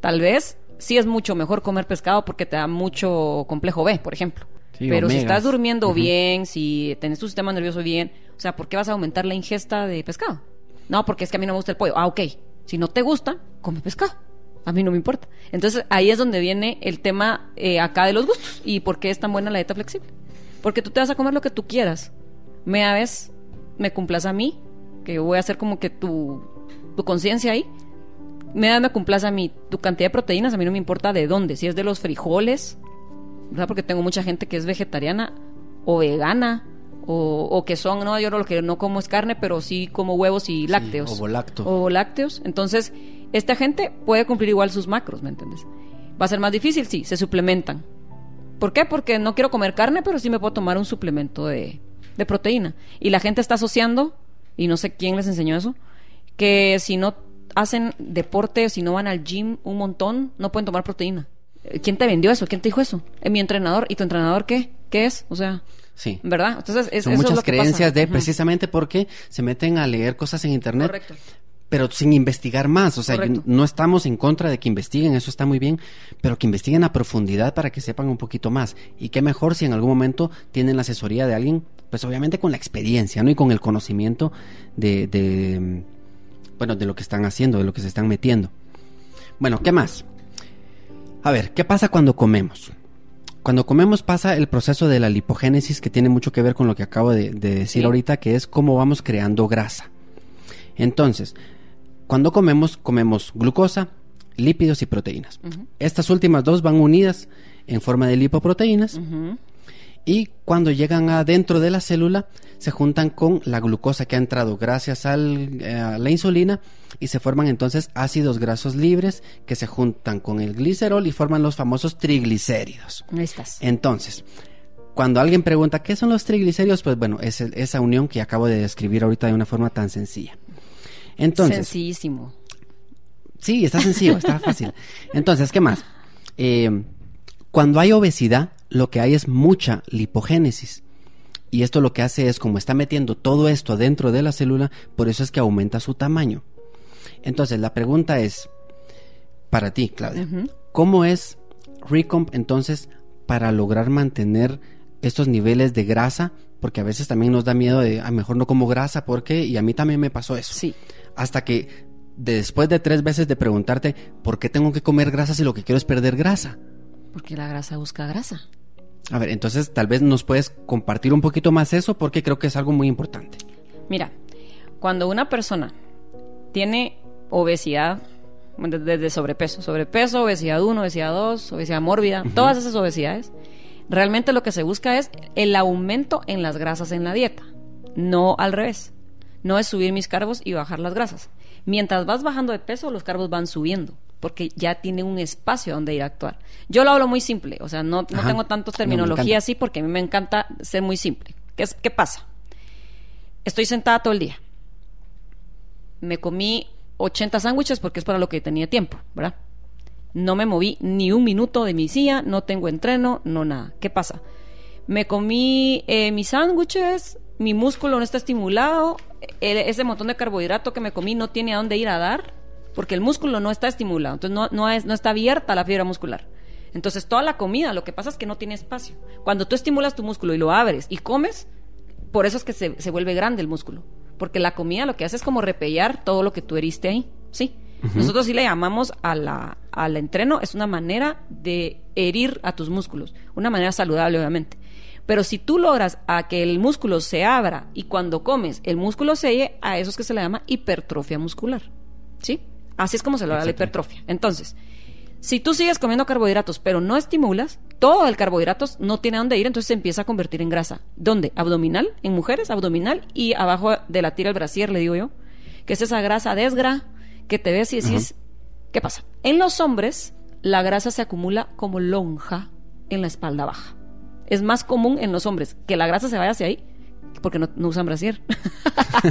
Tal vez sí es mucho mejor comer pescado porque te da mucho complejo B, por ejemplo. Pero si estás durmiendo bien, si tenés tu sistema nervioso bien, o sea, ¿por qué vas a aumentar la ingesta de pescado? No, porque es que a mí no me gusta el pollo. Ah, ok. Si no te gusta, come pescado. A mí no me importa. Entonces ahí es donde viene el tema eh, acá de los gustos y por qué es tan buena la dieta flexible. Porque tú te vas a comer lo que tú quieras. Me vez me cumplas a mí, que voy a hacer como que tu, tu conciencia ahí. Me me cumplas a mí. Tu cantidad de proteínas, a mí no me importa de dónde. Si es de los frijoles, ¿verdad? Porque tengo mucha gente que es vegetariana o vegana o, que son, no, yo lo que no como es carne, pero sí como huevos y lácteos. o lácteos. O lácteos. Entonces, esta gente puede cumplir igual sus macros, ¿me entiendes? Va a ser más difícil, sí, se suplementan. ¿Por qué? Porque no quiero comer carne, pero sí me puedo tomar un suplemento de, de proteína. Y la gente está asociando, y no sé quién les enseñó eso, que si no hacen deporte, si no van al gym un montón, no pueden tomar proteína. ¿Quién te vendió eso? ¿Quién te dijo eso? ¿Es mi entrenador? ¿Y tu entrenador qué? ¿Qué es? O sea, sí. ¿verdad? Entonces, es, Son muchas creencias de precisamente porque se meten a leer cosas en internet. Correcto. Pero sin investigar más, o sea, no estamos en contra de que investiguen, eso está muy bien, pero que investiguen a profundidad para que sepan un poquito más. Y qué mejor si en algún momento tienen la asesoría de alguien, pues obviamente con la experiencia, ¿no? Y con el conocimiento de, de bueno, de lo que están haciendo, de lo que se están metiendo. Bueno, ¿qué más? A ver, ¿qué pasa cuando comemos? Cuando comemos pasa el proceso de la lipogénesis que tiene mucho que ver con lo que acabo de, decir ahorita, que es cómo vamos creando grasa. Entonces, cuando comemos, comemos glucosa, lípidos y proteínas. Estas últimas dos van unidas en forma de lipoproteínas y cuando llegan adentro de la célula se juntan con la glucosa que ha entrado gracias al, eh, a la insulina y se forman entonces ácidos grasos libres que se juntan con el glicerol y forman los famosos triglicéridos. Entonces, cuando alguien pregunta qué son los triglicéridos, pues bueno, es esa unión que acabo de describir ahorita de una forma tan sencilla. Entonces, Sencillísimo. Sí, está sencillo, está fácil. Entonces, ¿qué más? Eh, cuando hay obesidad, lo que hay es mucha lipogénesis. Y esto lo que hace es, como está metiendo todo esto dentro de la célula, por eso es que aumenta su tamaño. Entonces, la pregunta es, para ti, Claudia, ¿cómo es Recomp entonces para lograr mantener estos niveles de grasa? Porque a veces también nos da miedo de, a mejor no como grasa, porque, y a mí también me pasó eso. Sí. Hasta que después de tres veces de preguntarte, ¿por qué tengo que comer grasa si lo que quiero es perder grasa? Porque la grasa busca grasa. A ver, entonces tal vez nos puedes compartir un poquito más eso porque creo que es algo muy importante. Mira, cuando una persona tiene obesidad, desde sobrepeso, sobrepeso, obesidad 1, obesidad 2, obesidad mórbida, todas esas obesidades, realmente lo que se busca es el aumento en las grasas en la dieta, no al revés. No es subir mis carbos y bajar las grasas. Mientras vas bajando de peso, los carbos van subiendo porque ya tiene un espacio donde ir a actuar. Yo lo hablo muy simple, o sea, no, no tengo tanto terminología así porque a mí me encanta ser muy simple. ¿Qué, es, ¿Qué pasa? Estoy sentada todo el día. Me comí 80 sándwiches porque es para lo que tenía tiempo, ¿verdad? No me moví ni un minuto de mi silla, no tengo entreno, no nada. ¿Qué pasa? Me comí eh, mis sándwiches, mi músculo no está estimulado, e, ese montón de carbohidrato que me comí no tiene a dónde ir a dar, porque el músculo no está estimulado, entonces no, no, es, no está abierta la fibra muscular. Entonces toda la comida, lo que pasa es que no tiene espacio. Cuando tú estimulas tu músculo y lo abres y comes, por eso es que se, se vuelve grande el músculo. Porque la comida lo que hace es como repellar todo lo que tú heriste ahí. Sí. Nosotros sí le llamamos a la, al entreno, es una manera de herir a tus músculos. Una manera saludable, obviamente. Pero si tú logras a que el músculo se abra y cuando comes el músculo selle, a eso es que se le llama hipertrofia muscular. ¿Sí? Así es como se logra la hipertrofia. Entonces, si tú sigues comiendo carbohidratos pero no estimulas, todo el carbohidratos no tiene a dónde ir, entonces se empieza a convertir en grasa. ¿Dónde? Abdominal, en mujeres, abdominal y abajo de la tira el brasier, le digo yo, que es esa grasa desgra que te ves y decís, ¿qué pasa? En los hombres, la grasa se acumula como lonja en la espalda baja. Es más común en los hombres que la grasa se vaya hacia ahí porque no, usan brasier.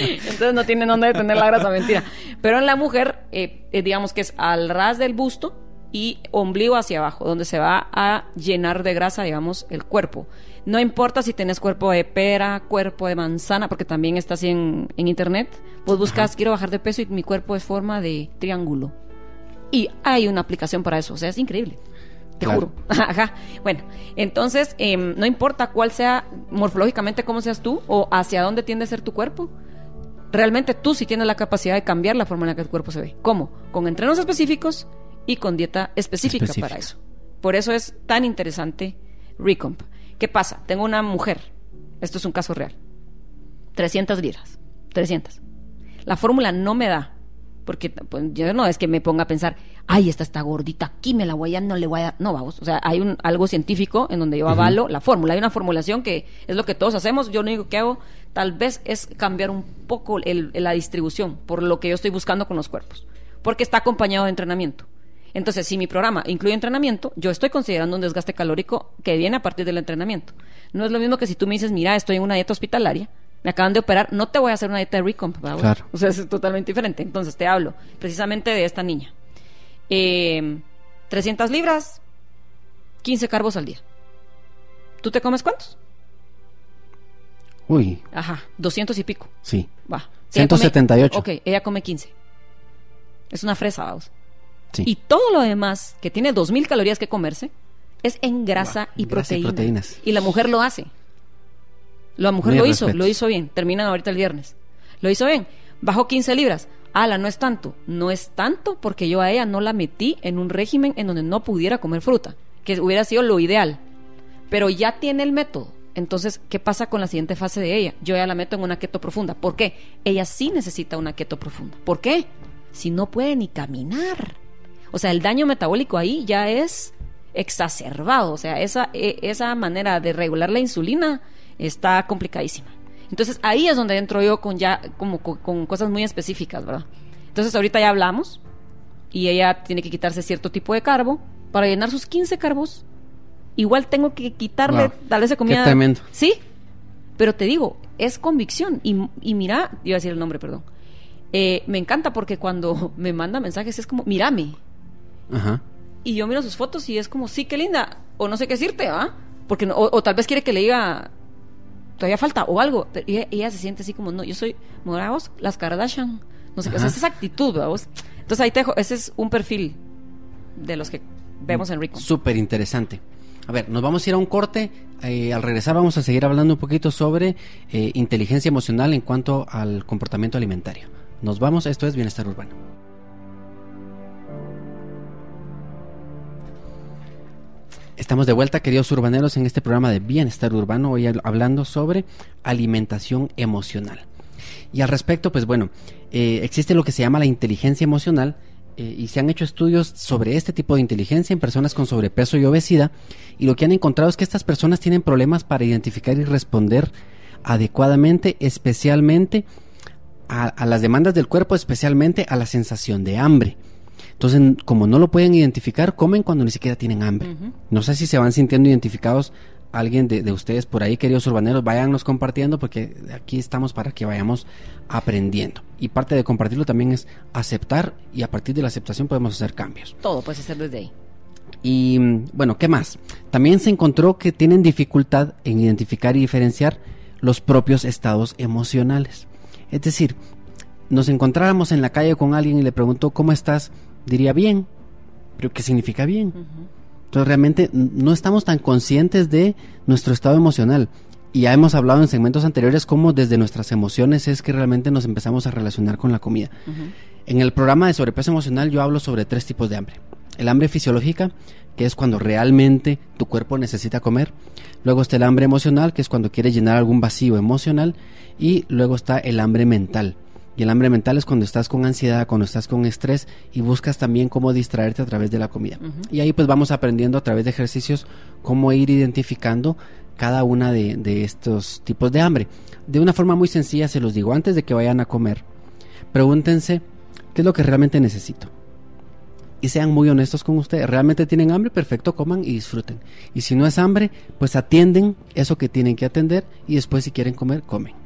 Entonces no tienen dónde tener la grasa, mentira. Pero en la mujer, eh, eh, digamos que es al ras del busto y ombligo hacia abajo, donde se va a llenar de grasa, digamos, el cuerpo. No importa si tienes cuerpo de pera, cuerpo de manzana, porque también está así en, internet. Pues buscas, quiero bajar de peso y mi cuerpo es forma de triángulo. Y hay una aplicación para eso, o sea, es increíble te juro. Ajá. Bueno, entonces, em, no importa cuál sea morfológicamente cómo seas tú o hacia dónde tiende a ser tu cuerpo, realmente tú sí tienes la capacidad de cambiar la forma en la que tu cuerpo se ve. ¿Cómo? Con entrenos específicos y con dieta específica, para eso. Por eso es tan interesante Recomp. ¿Qué pasa? Tengo una mujer, esto es un caso real, 300 libras, 300. La fórmula no me da porque pues, yo no es que me ponga a pensar, ay, esta está gordita, aquí me la voy a, no le voy a, no vamos, o sea, hay un, algo científico en donde yo avalo la fórmula, hay una formulación que es lo que todos hacemos, yo lo único que hago tal vez es cambiar un poco la distribución por lo que yo estoy buscando con los cuerpos, porque está acompañado de entrenamiento. Entonces, si mi programa incluye entrenamiento, yo estoy considerando un desgaste calórico que viene a partir del entrenamiento. No es lo mismo que si tú me dices, mira, estoy en una dieta hospitalaria, me acaban de operar, no te voy a hacer una dieta de recomp, Claro. O sea, es totalmente diferente. Entonces te hablo precisamente de esta niña. 300 em, libras, 15 carbos al día. ¿Tú te comes cuántos? Uy. Ajá, 200 y pico. Sí. Va. 178. ok, ella come 15. Es una fresa, vamos. Sí. Y todo lo demás, que tiene 2.000 calorías que comerse, es en grasa, y, grasa y proteínas. Y la mujer lo hace. La mujer lo hizo, lo hizo bien. Terminan ahorita el viernes. Lo hizo bien. Bajó 15 libras. Ala, no es tanto. No es tanto porque yo a ella no la metí en un régimen en donde no pudiera comer fruta, que hubiera sido lo ideal. Pero ya tiene el método. Entonces, ¿qué pasa con la siguiente fase de ella? Yo ya la meto en una keto profunda. ¿Por qué? Ella sí necesita una keto profunda. ¿Por qué? Si no puede ni caminar. O sea, el daño metabólico ahí ya es exacerbado. O sea, esa, e, esa manera de regular la insulina está complicadísima. Entonces ahí es donde entro yo con ya como con, cosas muy específicas, ¿verdad? Entonces ahorita ya hablamos y ella tiene que quitarse cierto tipo de carbo para llenar sus 15 carbos. Igual tengo que quitarle tal vez de comida. tremendo. Sí, pero te digo, es convicción. Y, y mira, iba a decir el nombre, perdón. Eh, me encanta porque cuando me manda mensajes es como, mírame. Ajá. Y yo miro sus fotos y es como, sí, qué linda. O no sé qué decirte, ¿ah? Porque o, tal vez quiere que le diga, todavía falta o algo. Pero ella, ella se siente así como, no, yo soy, morados, las Kardashian. No sé, qué, o sea, esa actitud, vamos. Entonces ahí te dejo, ese es un perfil de los que vemos en Rico. Súper interesante. A ver, nos vamos a ir a un corte. Eh, al regresar vamos a seguir hablando un poquito sobre eh, inteligencia emocional en cuanto al comportamiento alimentario. Nos vamos, esto es Bienestar Urbano. Estamos de vuelta, queridos urbaneros, en este programa de Bienestar Urbano, hoy hab- hablando sobre alimentación emocional. Y al respecto, pues bueno, eh, existe lo que se llama la inteligencia emocional eh, y se han hecho estudios sobre este tipo de inteligencia en personas con sobrepeso y obesidad y lo que han encontrado es que estas personas tienen problemas para identificar y responder adecuadamente, especialmente a las demandas del cuerpo, especialmente a la sensación de hambre. Entonces, como no lo pueden identificar, comen cuando ni siquiera tienen hambre. No sé si se van sintiendo identificados alguien de, de ustedes por ahí, queridos urbaneros, váyanos compartiendo porque aquí estamos para que vayamos aprendiendo. Y parte de compartirlo también es aceptar y a partir de la aceptación podemos hacer cambios. Todo puedes hacer desde ahí. Y mm, bueno, ¿qué más? También se encontró que tienen dificultad en identificar y diferenciar los propios estados emocionales. Es decir, nos encontráramos en la calle con alguien y le preguntó ¿cómo estás? Diría bien, pero ¿qué significa bien? Entonces realmente no estamos tan conscientes de nuestro estado emocional. Y ya hemos hablado en segmentos anteriores cómo desde nuestras emociones es que realmente nos empezamos a relacionar con la comida. En el programa de sobrepeso emocional yo hablo sobre tres tipos de hambre. El hambre fisiológica, que es cuando realmente tu cuerpo necesita comer. Luego está el hambre emocional, que es cuando quieres llenar algún vacío emocional. Y luego está el hambre mental. Y el hambre mental es cuando estás con ansiedad, cuando estás con estrés y buscas también cómo distraerte a través de la comida. Y ahí pues vamos aprendiendo a través de ejercicios cómo ir identificando cada una de, de estos tipos de hambre. De una forma muy sencilla se los digo, antes de que vayan a comer, pregúntense qué es lo que realmente necesito. Y sean muy honestos con ustedes. ¿Realmente tienen hambre? Perfecto, coman y disfruten. Y si no es hambre, pues atienden eso que tienen que atender y después si quieren comer, comen.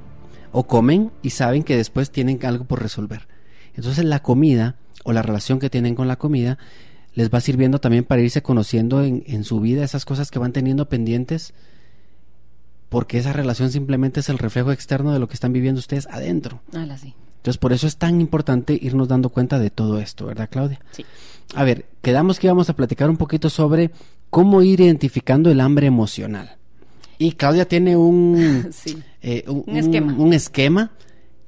O comen y saben que después tienen algo por resolver. Entonces la comida o la relación que tienen con la comida les va sirviendo también para irse conociendo en, en su vida esas cosas que van teniendo pendientes porque esa relación simplemente es el reflejo externo de lo que están viviendo ustedes adentro. Ala, sí. Entonces por eso es tan importante irnos dando cuenta de todo esto, ¿verdad Claudia? Sí. A ver, quedamos que íbamos a platicar un poquito sobre cómo ir identificando el hambre emocional. Y Claudia tiene un, Sí. eh, un, Un esquema. un esquema,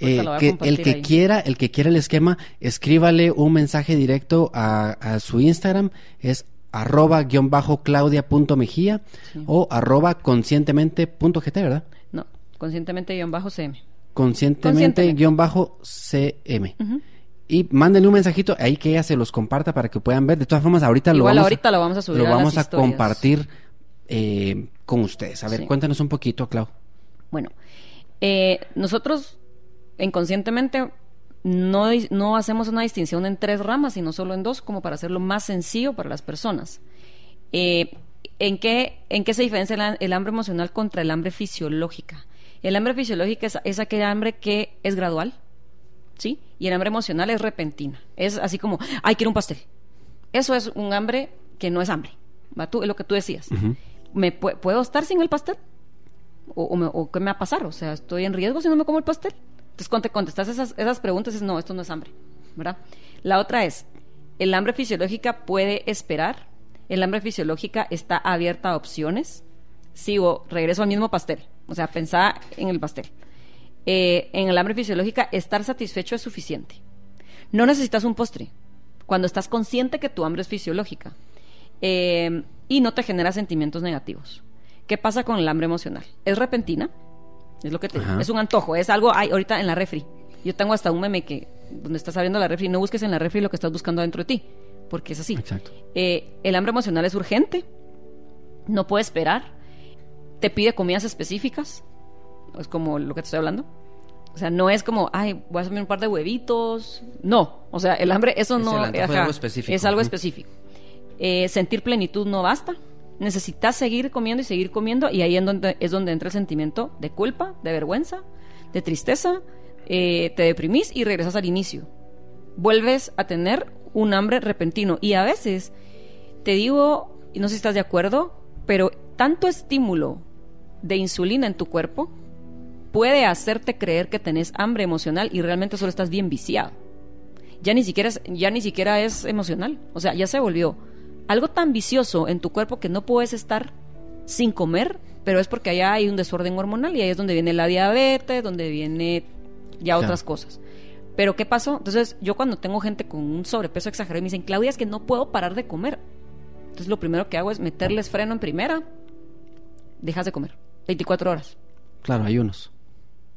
eh, a que el que ahí. quiera, el que quiera el esquema, escríbale un mensaje directo a, a su Instagram, es arroba guion bajo claudia.mejía o arroba conscientemente.gt, ¿verdad? No, conscientemente guion bajo CM. Conscientemente Conscientemente. guion bajo CM. Y mándenle un mensajito ahí que ella se los comparta para que puedan ver. De todas formas, ahorita lo vamos, ahorita lo vamos a subir lo a las vamos a compartir eh, con ustedes. A ver, Sí. cuéntanos un poquito, Clau. Bueno, eh, nosotros inconscientemente no, no hacemos una distinción en tres ramas, sino solo en dos, como para hacerlo más sencillo para las personas. Eh, ¿en, qué, ¿En qué se diferencia el, el hambre emocional contra el hambre fisiológica? El hambre fisiológica es, es aquel hambre que es gradual, ¿sí? Y el hambre emocional es repentina. Es así como, ay, quiero un pastel. Eso es un hambre que no es hambre. ¿va? Tú, es lo que tú decías. ¿Me pu- ¿Puedo estar sin el pastel? o, qué me va a pasar, o sea, estoy en riesgo si no me como el pastel. Entonces, cuando te contestas esas, esas preguntas, es no, esto no es hambre, ¿verdad? La otra es, el hambre fisiológica puede esperar, el hambre fisiológica está abierta a opciones, sigo, regreso al mismo pastel, o sea, pensar en el pastel. Eh, en el hambre fisiológica, estar satisfecho es suficiente. No necesitas un postre cuando estás consciente que tu hambre es fisiológica eh, y no te genera sentimientos negativos. ¿Qué pasa con el hambre emocional? Es repentina, es lo que te, Ajá. es un antojo, es algo hay ahorita en la refri. Yo tengo hasta un meme que donde estás abriendo la refri, no busques en la refri lo que estás buscando dentro de ti, porque es así. Exacto. Eh, el hambre emocional es urgente, no puede esperar, te pide comidas específicas, es como lo que te estoy hablando. O sea, no es como, ay, voy a hacerme un par de huevitos. No, o sea, el hambre, eso Es no el antojo de ajá, algo específico. Es algo específico. Eh, sentir plenitud no basta. Necesitas seguir comiendo y seguir comiendo, y ahí es donde, es donde entra el sentimiento de culpa, de vergüenza, de tristeza. eh, te deprimís y regresas al inicio. Vuelves a tener un hambre repentino. Y a veces, te digo, y no sé si estás de acuerdo, pero tanto estímulo de insulina en tu cuerpo puede hacerte creer que tenés hambre emocional y realmente solo estás bien viciado. Ya ni siquiera es, ya ni siquiera es emocional. O sea, ya se volvió algo tan vicioso en tu cuerpo que no puedes estar sin comer, pero es porque allá hay un desorden hormonal y ahí es donde viene la diabetes, donde viene ya otras cosas. Pero ¿qué pasó? Entonces, yo cuando tengo gente con un sobrepeso exagerado y me dicen, Claudia, es que no puedo parar de comer. Entonces, lo primero que hago es meterles freno en primera, dejas de comer. 24 horas. Claro, ayunos.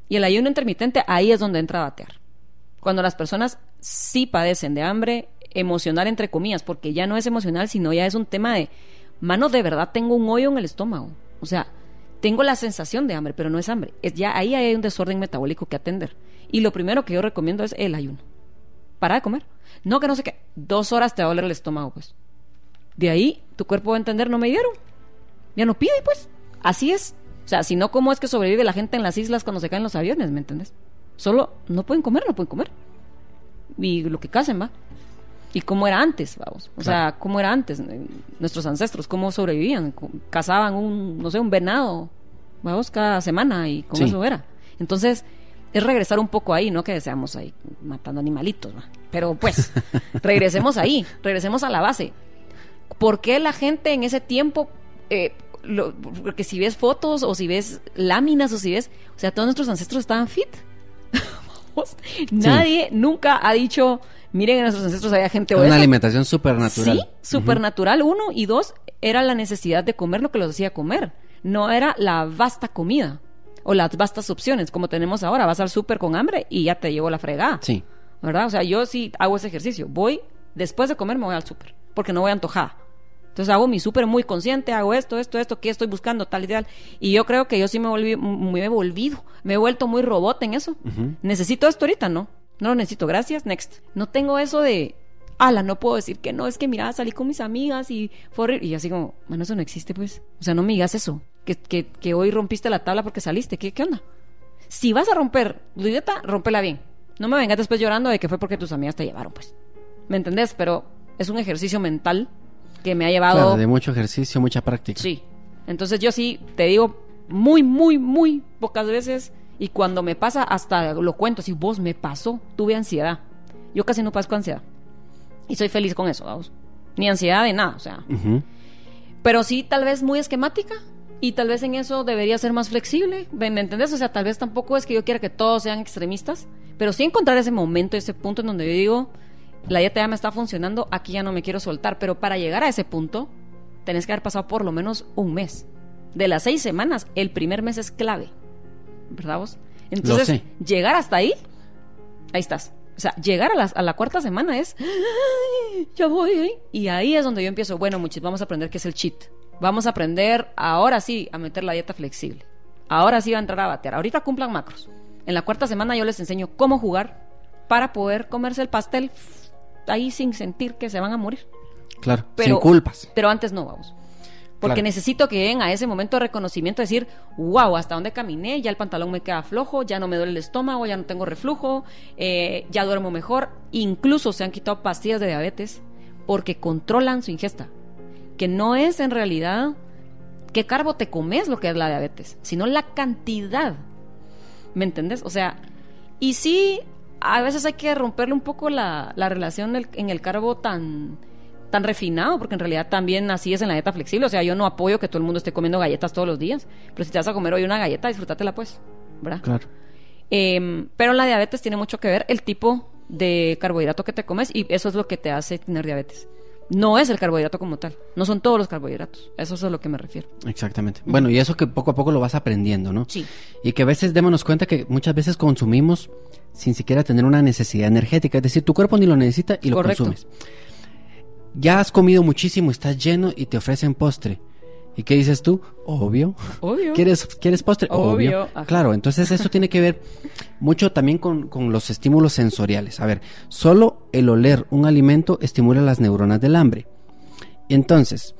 Y el ayuno intermitente, ahí es donde entra a batear. Cuando las personas sí padecen de hambre emocional, entre comillas, porque ya no es emocional, sino ya es un tema de, mano, de verdad tengo un hoyo en el estómago. O sea, tengo la sensación de hambre, pero no es hambre. Es ya ahí hay un desorden metabólico que atender. Y lo primero que yo recomiendo es el ayuno. Para de comer. No que no sé qué. Dos horas te va a doler el estómago, pues. De ahí tu cuerpo va a entender, no me dieron. Ya no pide, pues. Así es. O sea, si no, ¿cómo es que sobrevive la gente en las islas cuando se caen los aviones? ¿Me entiendes? Solo no pueden comer, no pueden comer. Y lo que casen, va. Y cómo era antes, vamos. O sea, cómo era antes. Nuestros ancestros, cómo sobrevivían. Cazaban un, no sé, un venado, vamos, cada semana y con eso era. Entonces, es regresar un poco ahí, no que deseamos ahí matando animalitos, ¿va? pero pues, regresemos ahí, regresemos a la base. ¿Por qué la gente en ese tiempo eh, porque si ves fotos o si ves láminas o si ves, o sea, todos nuestros ancestros estaban fit. Nadie nunca ha dicho, miren, en nuestros ancestros había gente obesa. Una alimentación supernatural. Sí, supernatural, uno. Y dos, era la necesidad de comer lo que los hacía comer. No era la vasta comida o las vastas opciones como tenemos ahora. Vas al súper con hambre y ya te llevo la fregada. Sí. ¿Verdad? O sea, yo sí hago ese ejercicio. Voy, después de comer me voy al súper porque no voy antojada. Entonces hago mi súper muy consciente, hago esto, esto, esto, qué estoy buscando, tal y tal. Y yo creo que yo sí me, volví, me he volvido, me he vuelto muy robot en eso. Necesito esto ahorita, ¿no? No lo necesito, gracias, next. No tengo eso de, ala, no puedo decir que no, es que mira, salí con mis amigas y fue Y así como, bueno, eso no existe, pues. O sea, no me digas eso, que, que, que hoy rompiste la tabla porque saliste, ¿qué, qué onda? Si vas a romper tu dieta, rompela bien. No me vengas después llorando de que fue porque tus amigas te llevaron, pues. ¿Me entendés? Pero es un ejercicio mental que me ha llevado... de mucho ejercicio, mucha práctica. Sí. Entonces yo sí, te digo, muy, muy, muy pocas veces, y cuando me pasa, hasta lo cuento, si vos me pasó, tuve ansiedad. Yo casi no con ansiedad. Y soy feliz con eso, vamos. Ni ansiedad de nada, o sea. Pero sí, tal vez muy esquemática. Y tal vez en eso debería ser más flexible. ¿Me entendés? O sea, tal vez tampoco es que yo quiera que todos sean extremistas. Pero sí encontrar ese momento, ese punto en donde yo digo, la dieta ya me está funcionando, aquí ya no me quiero soltar. Pero para llegar a ese punto, tenés que haber pasado por lo menos un mes. De las seis semanas, el primer mes es clave. ¿Verdad vos? Entonces, llegar hasta ahí, ahí estás. O sea, llegar a la, a la cuarta semana es, ya voy Y ahí es donde yo empiezo, bueno, muchachos, vamos a aprender qué es el cheat. Vamos a aprender ahora sí a meter la dieta flexible. Ahora sí va a entrar a batear. Ahorita cumplan macros. En la cuarta semana yo les enseño cómo jugar para poder comerse el pastel ahí sin sentir que se van a morir. Claro, sin culpas. Pero antes no, vamos. Porque necesito que lleguen a ese momento de reconocimiento, decir, wow, hasta dónde caminé, ya el pantalón me queda flojo, ya no me duele el estómago, ya no tengo reflujo, eh, ya duermo mejor. Incluso se han quitado pastillas de diabetes porque controlan su ingesta. Que no es en realidad qué carbo te comes lo que es la diabetes, sino la cantidad. ¿Me entendés? O sea, y sí a veces hay que romperle un poco la, relación en el carbo tan, tan refinado, porque en realidad también así es en la dieta flexible. O sea, yo no apoyo que todo el mundo esté comiendo galletas todos los días, pero si te vas a comer hoy una galleta, disfrútatela pues, ¿verdad? Claro. Em, pero la diabetes tiene mucho que ver el tipo de carbohidrato que te comes y eso es lo que te hace tener diabetes. No es el carbohidrato como tal, no son todos los carbohidratos, eso es a lo que me refiero. Exactamente. Bueno, y eso que poco a poco lo vas aprendiendo, ¿no? Sí. Y que a veces démonos cuenta que muchas veces consumimos sin siquiera tener una necesidad energética. Es decir, tu cuerpo ni lo necesita y lo consumes. Ya has comido muchísimo, estás lleno y te ofrecen postre. ¿Y qué dices tú? Obvio. Obvio. ¿Quieres, ¿quieres postre? Obvio. Claro, entonces eso tiene que ver mucho también con, con, los estímulos sensoriales. A ver, solo el oler un alimento estimula las neuronas del hambre. Entonces,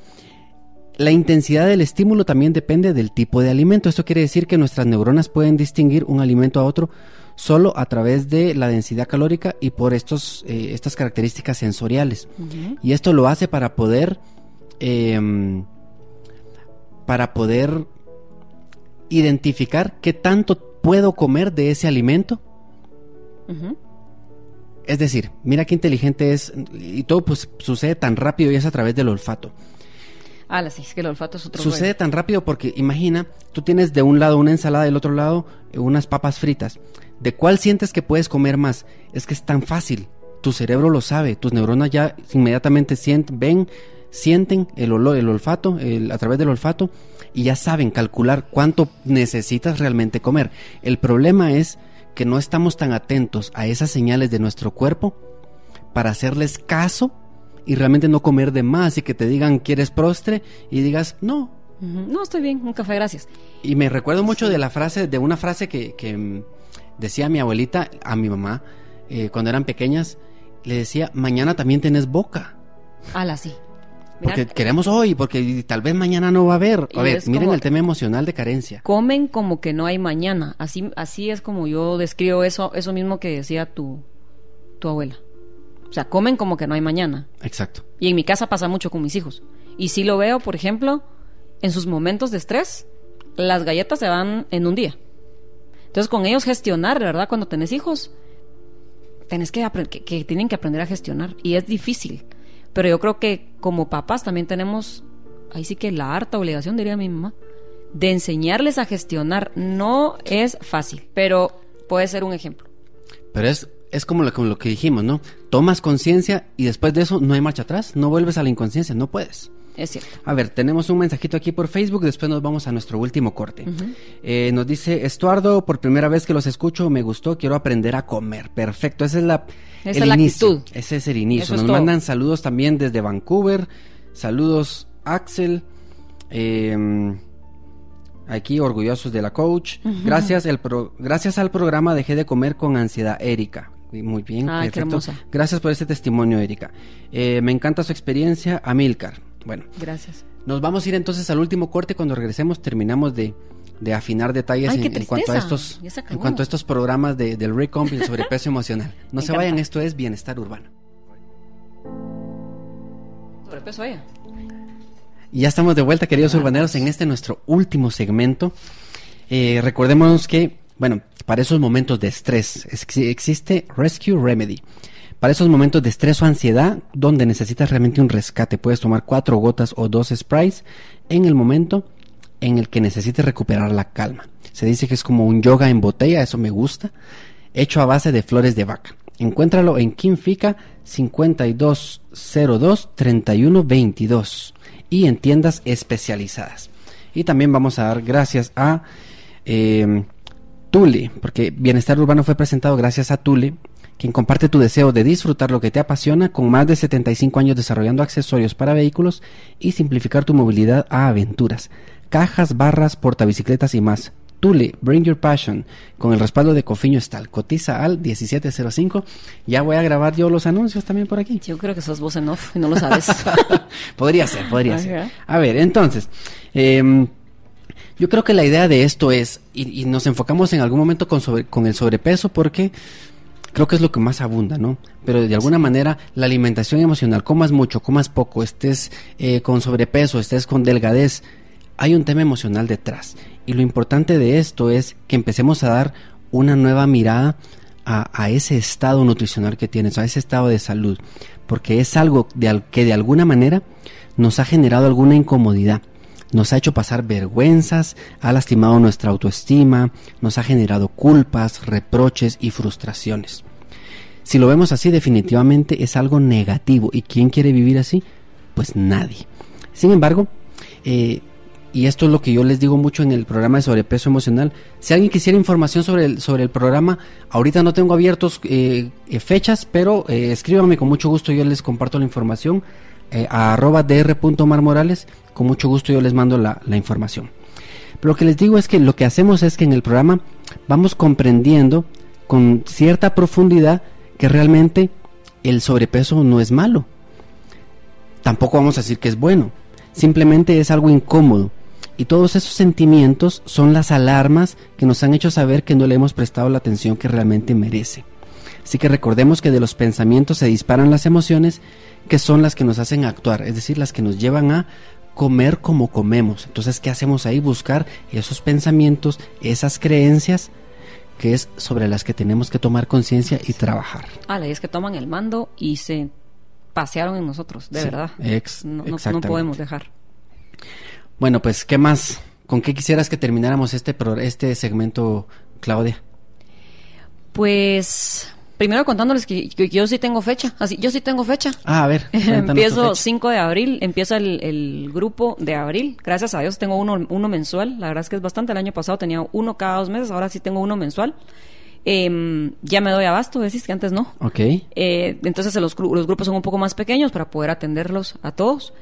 la intensidad del estímulo también depende del tipo de alimento. Esto quiere decir que nuestras neuronas pueden distinguir un alimento a otro solo a través de la densidad calórica y por estos, eh, estas características sensoriales. Y esto lo hace para poder, em, para poder identificar qué tanto puedo comer de ese alimento? Es decir, mira qué inteligente es y todo pues sucede tan rápido y es a través del olfato. Ah, que el olfato es otro Sucede tan rápido porque imagina, tú tienes de un lado una ensalada del otro lado eh, unas papas fritas. ¿De cuál sientes que puedes comer más? Es que es tan fácil. Tu cerebro lo sabe, tus neuronas ya inmediatamente sienten, ven, sienten el olor, el olfato, a través del olfato y ya saben calcular cuánto necesitas realmente comer. El problema es que no estamos tan atentos a esas señales de nuestro cuerpo para hacerles caso y realmente no comer de más y que te digan quieres prostre y digas no. No, estoy bien, un café, gracias. Y me recuerdo mucho de la frase, de una frase que, que, mm, decía mi abuelita a mi mamá eh, cuando eran pequeñas, le decía, mañana también tienes boca. Ala, sí. Porque queremos hoy, porque tal vez mañana no va a haber. A ver, miren como- el tema emocional de carencia. comen como que no hay mañana. Así, así es como yo describo eso, eso mismo que decía tu, tu abuela. O sea, comen como que no hay mañana. Exacto. Y en mi casa pasa mucho con mis hijos. Y sí lo veo, por ejemplo, en sus momentos de estrés, las galletas se van en un día. Entonces, con ellos gestionar, verdad, cuando tenés hijos, tenés que, que, que tienen que aprender a gestionar. Y es difícil. Pero yo creo que como papás también tenemos, ahí sí que la harta obligación, diría mi mamá, de enseñarles a gestionar. No es fácil, pero puede ser un ejemplo. Pero es, es como, lo, como lo que dijimos, ¿no? Tomas conciencia y después de eso no hay marcha atrás. No vuelves a la inconsciencia, no puedes. Es cierto. A ver, tenemos un mensajito aquí por Facebook, después nos vamos a nuestro último corte. Eh, nos dice, Estuardo, por primera vez que los escucho, me gustó, quiero aprender a comer. Perfecto, esa es la, Esa el es la inicio. actitud. Ese es el inicio. Eso nos mandan saludos también desde Vancouver. Saludos, Axel. Eh, aquí, orgullosos de la coach. Gracias, el pro- gracias al programa dejé de comer con ansiedad, Erika. Muy bien, Ay, qué perfecto. hermosa. Gracias por este testimonio, Erika. Eh, me encanta su experiencia, Amilcar. Bueno, Gracias. nos vamos a ir entonces al último corte. Cuando regresemos terminamos de, de afinar detalles Ay, en, cuanto a estos en cuanto a estos programas de, del Recomp y el sobrepeso emocional. No Me se vayan, esto es bienestar urbano. Sobrepeso ella. Y ya estamos de vuelta, queridos urbaneros, en este nuestro último segmento. Eh, recordemos que, bueno, para esos momentos de estrés ex- existe Rescue Remedy. Para esos momentos de estrés o ansiedad, donde necesitas realmente un rescate, puedes tomar cuatro gotas o dos sprays en el momento en el que necesites recuperar la calma. Se dice que es como un yoga en botella, eso me gusta, hecho a base de flores de vaca. Encuéntralo en Kimfica 5202-3122 y en tiendas especializadas. Y también vamos a dar gracias a eh, Tule, porque Bienestar Urbano fue presentado gracias a Tule, quien comparte tu deseo de disfrutar lo que te apasiona con más de 75 años desarrollando accesorios para vehículos y simplificar tu movilidad a aventuras, cajas, barras, portabicicletas y más. Tule, Bring Your Passion, con el respaldo de Cofiño Estal. Cotiza al 1705. Ya voy a grabar yo los anuncios también por aquí. Yo creo que sos vos en off y no lo sabes. podría ser, podría ser. A ver, entonces, em, yo creo que la idea de esto es, y, y nos enfocamos en algún momento con, sobre- con el sobrepeso porque creo que es lo que más abunda, ¿no? Pero de alguna manera la alimentación emocional, comas mucho, comas poco, estés eh, con sobrepeso, estés con delgadez, hay un tema emocional detrás. Y lo importante de esto es que empecemos a dar una nueva mirada a, a ese estado nutricional que tienes, a ese estado de salud, porque es algo de que de alguna manera nos ha generado alguna incomodidad, nos ha hecho pasar vergüenzas, ha lastimado nuestra autoestima, nos ha generado culpas, reproches y frustraciones. Si lo vemos así, definitivamente es algo negativo. ¿Y quién quiere vivir así? Pues nadie. Sin embargo, eh, y esto es lo que yo les digo mucho en el programa de sobrepeso emocional, si alguien quisiera información sobre el, sobre el programa, ahorita no tengo abiertos eh, eh, fechas, pero eh, escríbanme con mucho gusto, yo les comparto la información eh, a arroba dr.marmorales, con mucho gusto yo les mando la, la información. Pero lo que les digo es que lo que hacemos es que en el programa vamos comprendiendo con cierta profundidad que realmente el sobrepeso no es malo. Tampoco vamos a decir que es bueno. Simplemente es algo incómodo. Y todos esos sentimientos son las alarmas que nos han hecho saber que no le hemos prestado la atención que realmente merece. Así que recordemos que de los pensamientos se disparan las emociones que son las que nos hacen actuar, es decir, las que nos llevan a comer como comemos. Entonces, ¿qué hacemos ahí? Buscar esos pensamientos, esas creencias que es sobre las que tenemos que tomar conciencia y trabajar. Ah, es que toman el mando y se pasearon en nosotros, de Sí, verdad. ex- no, no- no exactamente. podemos dejar. Bueno, pues, ¿qué más? ¿Con qué quisieras que termináramos este, pro- este segmento, Claudia? Pues primero contándoles que, que yo sí tengo fecha, así, yo sí tengo fecha. Ah, a ver. Empiezo fecha. 5 de abril, empieza el, el grupo de abril. Gracias a Dios tengo uno, uno mensual. La verdad es que es bastante. El año pasado tenía uno cada dos meses, ahora sí tengo uno mensual. Em, ya me doy abasto, decís que antes no. Ok. Eh, entonces los, los grupos son un poco más pequeños para poder atenderlos a todos.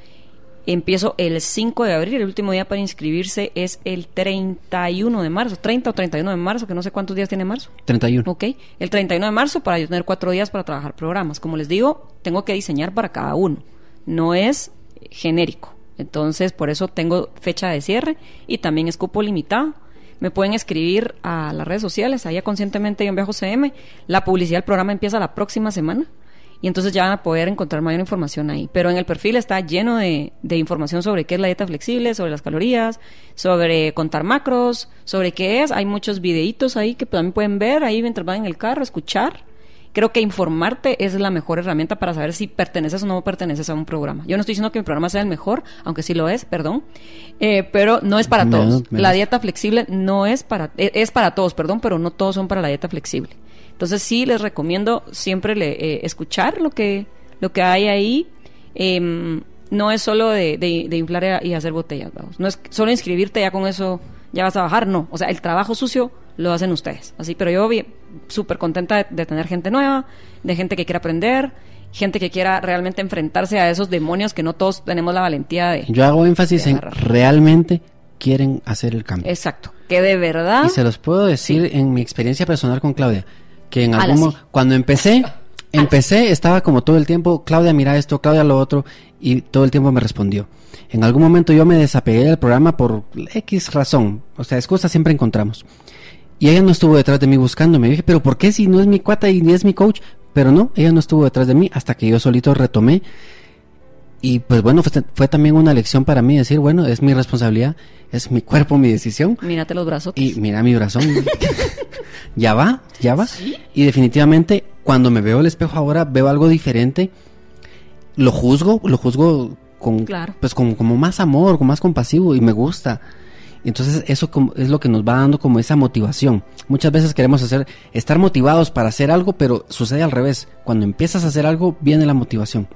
Empiezo el 5 de abril, el último día para inscribirse es el 31 de marzo, 30 o 31 de marzo, que no sé cuántos días tiene marzo. 31. Ok, el 31 de marzo para yo tener cuatro días para trabajar programas. Como les digo, tengo que diseñar para cada uno. No es genérico. Entonces, por eso tengo fecha de cierre y también es cupo limitado. Me pueden escribir a las redes sociales, allá conscientemente en Viajo CM. La publicidad del programa empieza la próxima semana y entonces ya van a poder encontrar mayor información ahí. Pero en el perfil está lleno de, de información sobre qué es la dieta flexible, sobre las calorías, sobre contar macros, sobre qué es. Hay muchos videitos ahí que también pueden ver ahí mientras van en el carro, escuchar. Creo que informarte es la mejor herramienta para saber si perteneces o no perteneces a un programa. Yo no estoy diciendo que mi programa sea el mejor, aunque sí lo es, perdón, Eh, pero no es para todos. La dieta flexible no es para, e- es para todos, perdón, pero no todos son para la dieta flexible. Entonces sí les recomiendo siempre le- eh, escuchar lo que, lo que hay ahí. Em, no es solo de, de- de inflar y hacer botellas, vamos. No es solo inscribirte ya con eso ya vas a bajar, no. O sea, el trabajo sucio lo hacen ustedes. Así, pero yo súper contenta de, de tener gente nueva, de gente que quiera aprender, gente que quiera realmente enfrentarse a esos demonios que no todos tenemos la valentía de... Yo hago énfasis en realmente quieren hacer el cambio. Exacto. Que de verdad... Y se los puedo decir en mi experiencia personal con Claudia, que en algún sí. cuando empecé, empecé, estaba como todo el tiempo, Claudia mira esto, Claudia lo otro, y todo el tiempo me respondió. En algún momento yo me desapegué del programa por X razón, o sea, excusas siempre encontramos. Y ella no estuvo detrás de mí buscándome. Yo dije, pero ¿por qué si no es mi cuata y ni es mi coach? Pero no, ella no estuvo detrás de mí hasta que yo solito retomé. Y pues bueno, fue, fue también una lección para mí decir, bueno, es mi responsabilidad, es mi cuerpo, mi decisión. Mírate los brazos. Y mira mi brazón. ya va, ya va. Y definitivamente, cuando me veo al espejo ahora, veo algo diferente. Lo juzgo, lo juzgo con, Claro. pues con como más amor, con más compasivo y me gusta. Entonces eso como- es lo que nos va dando como esa motivación. Muchas veces queremos hacer, estar motivados para hacer algo, pero sucede al revés. Cuando empiezas a hacer algo, viene la motivación.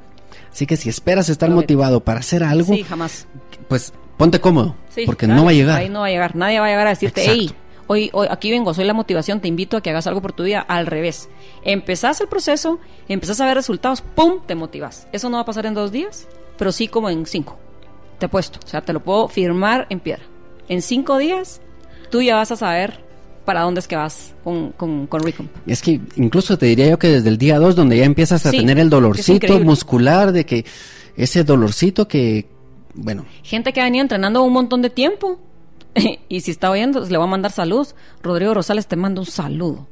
Así que si esperas estar motivado para hacer algo, Sí, jamás. pues ponte cómodo, Sí, porque claro, no va a llegar. Ahí no va a llegar. Nadie va a llegar a decirte, Exacto. hey, hoy, hoy aquí vengo, soy la motivación, te invito a que hagas algo por tu vida. Al revés. Empezás el proceso, empezás a ver resultados, ¡pum! Te motivas. Eso no va a pasar en dos días, pero sí como en cinco. Te apuesto. O sea, te lo puedo firmar en piedra. En cinco días, tú ya vas a saber para dónde es que vas con, con, con Recomp. Es que incluso te diría yo que desde el día 2, donde ya empiezas a Sí, tener el dolorcito muscular, de que ese dolorcito que, bueno, Gente que ha venido entrenando un montón de tiempo. y si está oyendo, le voy a mandar saludos. Rodrigo Rosales te manda un saludo.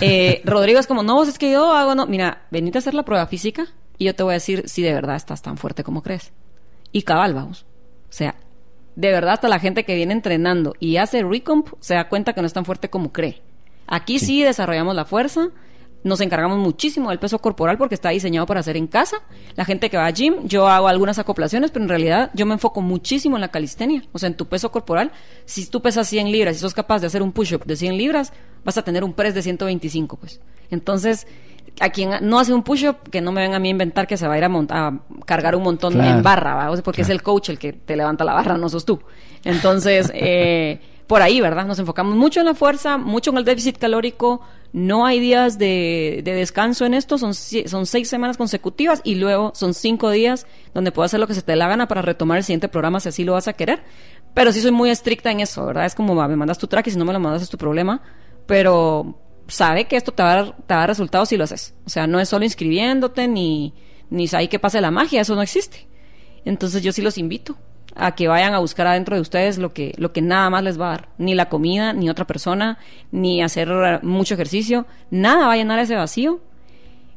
Eh, Rodrigo es como, no, vos es que yo hago, no. Mira, venite a hacer la prueba física y yo te voy a decir si de verdad estás tan fuerte como crees. Y cabal, vamos. O sea, de verdad, hasta la gente que viene entrenando y hace recomp se da cuenta que no es tan fuerte como cree. Aquí sí, desarrollamos la fuerza, nos encargamos muchísimo del peso corporal porque está diseñado para hacer en casa. La gente que va a gym, yo hago algunas acoplaciones, pero en realidad yo me enfoco muchísimo en la calistenia, o sea, en tu peso corporal. Si tú pesas 100 libras y sos capaz de hacer un push-up de 100 libras, vas a tener un press de 125, pues. Entonces, a quien no hace un push-up, que no me venga a mí a inventar que se va a ir a, a cargar un montón Claro. en barra, ¿va? O sea, porque es el coach el que te levanta la barra, no sos tú. Entonces, eh, por ahí, ¿verdad? Nos enfocamos mucho en la fuerza, mucho en el déficit calórico. No hay días de, de descanso en esto, son, son seis semanas consecutivas y luego son cinco días donde puedes hacer lo que se te dé la gana para retomar el siguiente programa si así lo vas a querer. Pero sí soy muy estricta en eso, ¿verdad? Es como, va, me mandas tu track y si no me lo mandas es tu problema. Pero sabe que esto te va te va a dar resultados si lo haces. O sea, no es solo inscribiéndote ni, ni ahí que pase la magia, eso no existe. Entonces yo sí los invito a que vayan a buscar adentro de ustedes lo que, lo que nada más les va a dar. Ni la comida, ni otra persona, ni hacer mucho ejercicio. Nada va a llenar ese vacío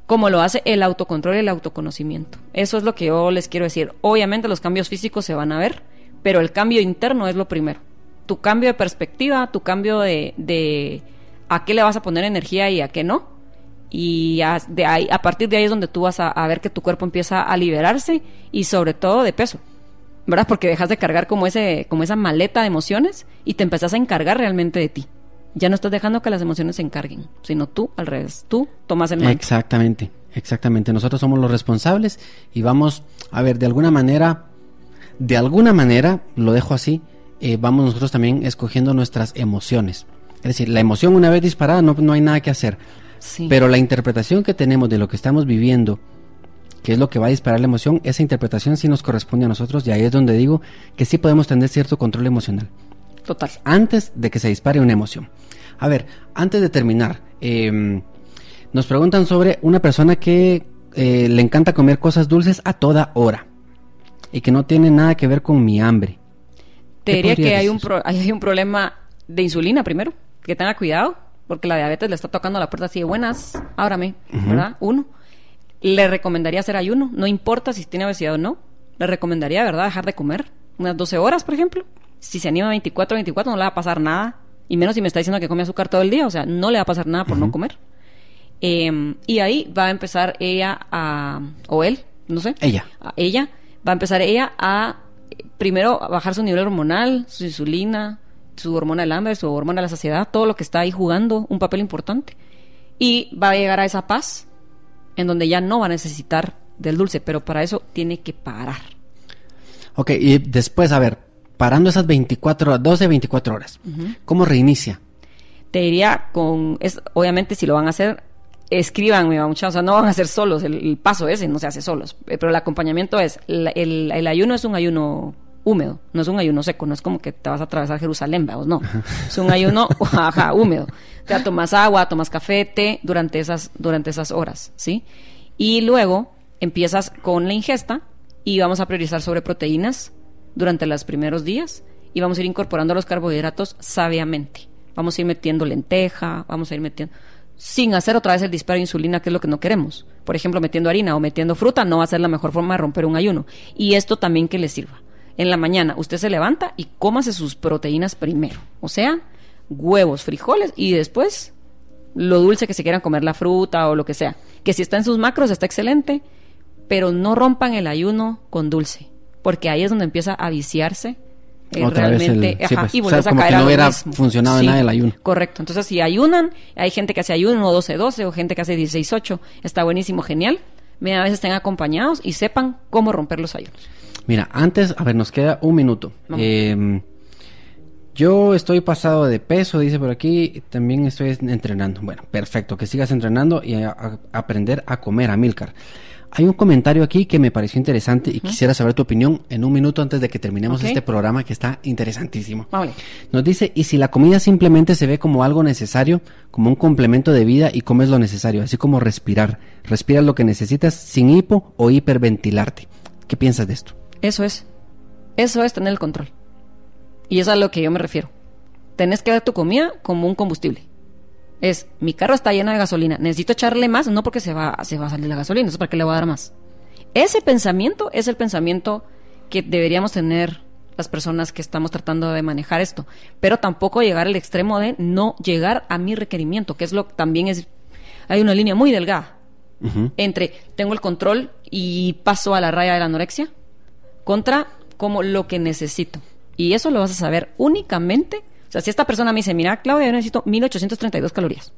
como lo hace el autocontrol y el autoconocimiento. Eso es lo que yo les quiero decir. Obviamente los cambios físicos se van a ver, pero el cambio interno es lo primero. Tu cambio de perspectiva, tu cambio de a qué le vas a poner energía y a qué no. Y a, de ahí, a partir de ahí es donde tú vas a, ver que tu cuerpo empieza a liberarse y sobre todo de peso. ¿Verdad? Porque dejas de cargar como, ese, como esa maleta de emociones y te empezás a encargar realmente de ti. Ya no estás dejando que las emociones se encarguen, sino tú al revés. Tú tomas el. Exactamente, exactamente. Nosotros somos los responsables y vamos, a ver, de alguna manera, de alguna manera, lo dejo así, eh, vamos nosotros también escogiendo nuestras emociones. Es decir, la emoción una vez disparada no, no hay nada que hacer. Sí. Pero la interpretación que tenemos de lo que estamos viviendo, que es lo que va a disparar la emoción, esa interpretación sí nos corresponde a nosotros y ahí es donde digo que sí podemos tener cierto control emocional Total. antes de que se dispare una emoción. A ver, antes de terminar, eh, nos preguntan sobre una persona que eh, le encanta comer cosas dulces a toda hora y que no tiene nada que ver con mi hambre. Te ¿Qué diría que hay un, pro- hay un problema de insulina primero, que tenga cuidado, porque la diabetes le está tocando la puerta así de buenas, ábrame, ¿verdad? Uno. Le recomendaría hacer ayuno, no importa si tiene obesidad o no. Le recomendaría, ¿verdad?, dejar de comer unas 12 horas, por ejemplo. Si se anima 24, 24, no le va a pasar nada. Y menos si me está diciendo que come azúcar todo el día, o sea, no le va a pasar nada por no comer. Eh, y ahí va a empezar ella a, o él, no sé. Ella. a ella, va a empezar ella a eh, primero a bajar su nivel hormonal, su insulina, su hormona del hambre, su hormona de la saciedad, todo lo que está ahí jugando un papel importante. Y va a llegar a esa paz en donde ya no va a necesitar del dulce, pero para eso tiene que parar. Ok, y después, a ver, parando esas 24 horas, 12, 24 horas, ¿cómo reinicia? Te diría con, es, obviamente si lo van a hacer, escríbanme, muchachos, o sea, no van a hacer solos, el, el paso ese no se hace solos, eh, pero el acompañamiento es, el ayuno es un ayuno húmedo, no es un ayuno seco, no es como que te vas a atravesar Jerusalén, vamos, no, es un ayuno, ajá, húmedo, o sea, tomas agua, tomas café, té, durante esas, durante esas horas, ¿sí? Y luego empiezas con la ingesta y vamos a priorizar sobre proteínas durante los primeros días y vamos a ir incorporando los carbohidratos sabiamente. Vamos a ir metiendo lenteja, vamos a ir metiendo sin hacer otra vez el disparo de insulina, que es lo que no queremos. Por ejemplo, metiendo harina o metiendo fruta no va a ser la mejor forma de romper un ayuno. Y esto también que le sirva. En la mañana usted se levanta y cómase sus proteínas primero. O sea, huevos, frijoles y después lo dulce que se quieran comer, la fruta o lo que sea. Que si está en sus macros está excelente, pero no rompan el ayuno con dulce, porque ahí es donde empieza a viciarse eh, Otra vez el- realmente sí, ajá, pues, y o sea, a como que caer no hubiera mismo. funcionado nada el ayuno. Correcto. Entonces, si ayunan, hay gente que hace ayuno 12-12 o gente que hace 16-8, está buenísimo, genial. Mira, a veces estén acompañados y sepan cómo romper los ayunos. Mira, antes, a ver, nos queda un minuto. Eh, yo estoy pasado de peso, dice por aquí, también estoy entrenando. Bueno, perfecto, que sigas entrenando y a- a- aprender a comer, a Milcar. Hay un comentario aquí que me pareció interesante y quisiera saber tu opinión en un minuto antes de que terminemos este programa que está interesantísimo. Vamos. Nos dice, ¿y si la comida simplemente se ve como algo necesario, como un complemento de vida y comes lo necesario, así como respirar? Respiras lo que necesitas sin hipo o hiperventilarte. ¿Qué piensas de esto? Eso es. Eso es tener el control. Y es a lo que yo me refiero. Tenés que ver tu comida como un combustible. Es, mi carro está lleno de gasolina, necesito echarle más, no porque se va, se va a salir la gasolina, eso para qué le voy a dar más. Ese pensamiento es el pensamiento que deberíamos tener las personas que estamos tratando de manejar esto, pero tampoco llegar al extremo de no llegar a mi requerimiento, que es lo también es hay una línea muy delgada entre tengo el control y paso a la raya de la anorexia contra como lo que necesito. Y eso lo vas a saber únicamente. O sea, si esta persona me dice, mira, Claudia, yo necesito 1832 calorías.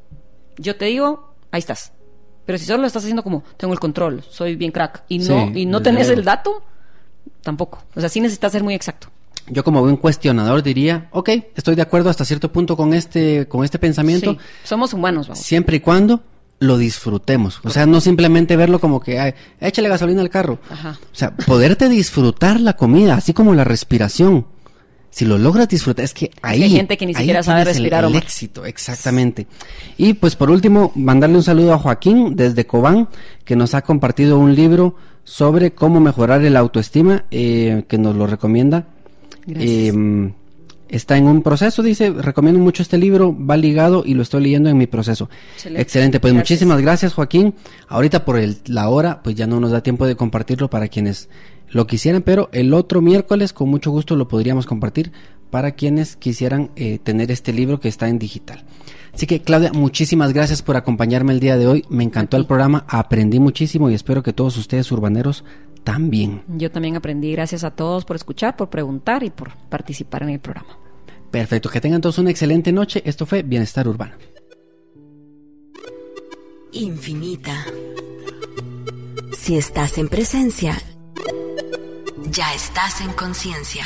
Yo te digo, ahí estás. Pero si solo lo estás haciendo como, tengo el control, soy bien crack, y no, Sí, y no tenés el dato, tampoco. O sea, sí necesitas ser muy exacto. Yo como buen cuestionador diría, ok, estoy de acuerdo hasta cierto punto con este, con este pensamiento, Sí, somos humanos, vamos. siempre y cuando lo disfrutemos. O sea, no simplemente verlo como que, "Ay, échale gasolina al carro. Ajá. O sea, poderte disfrutar la comida, así como la respiración. Si lo logras disfrutar, es que ahí. hay gente que ni siquiera sabe el- respirar, El, Omar. éxito, exactamente. Y pues por último, mandarle un saludo a Joaquín desde Cobán, que nos ha compartido un libro sobre cómo mejorar el autoestima, eh, que nos lo recomienda. Gracias. Eh, está en un proceso, dice, recomiendo mucho este libro, va ligado y lo estoy leyendo en mi proceso. Excelente. Excelente, pues Gracias. muchísimas gracias Joaquín. Ahorita por el, la hora, pues ya no nos da tiempo de compartirlo para quienes lo quisieran, pero el otro miércoles con mucho gusto lo podríamos compartir para quienes quisieran eh, tener este libro que está en digital. Así que Claudia, muchísimas gracias por acompañarme el día de hoy. Me encantó el programa, aprendí muchísimo y espero que todos ustedes urbaneros también. Yo también aprendí. Gracias a todos por escuchar, por preguntar y por participar en el programa. Perfecto, que tengan todos una excelente noche. Esto fue Bienestar Urbano. Infinita. Si estás en presencia, ya estás en conciencia.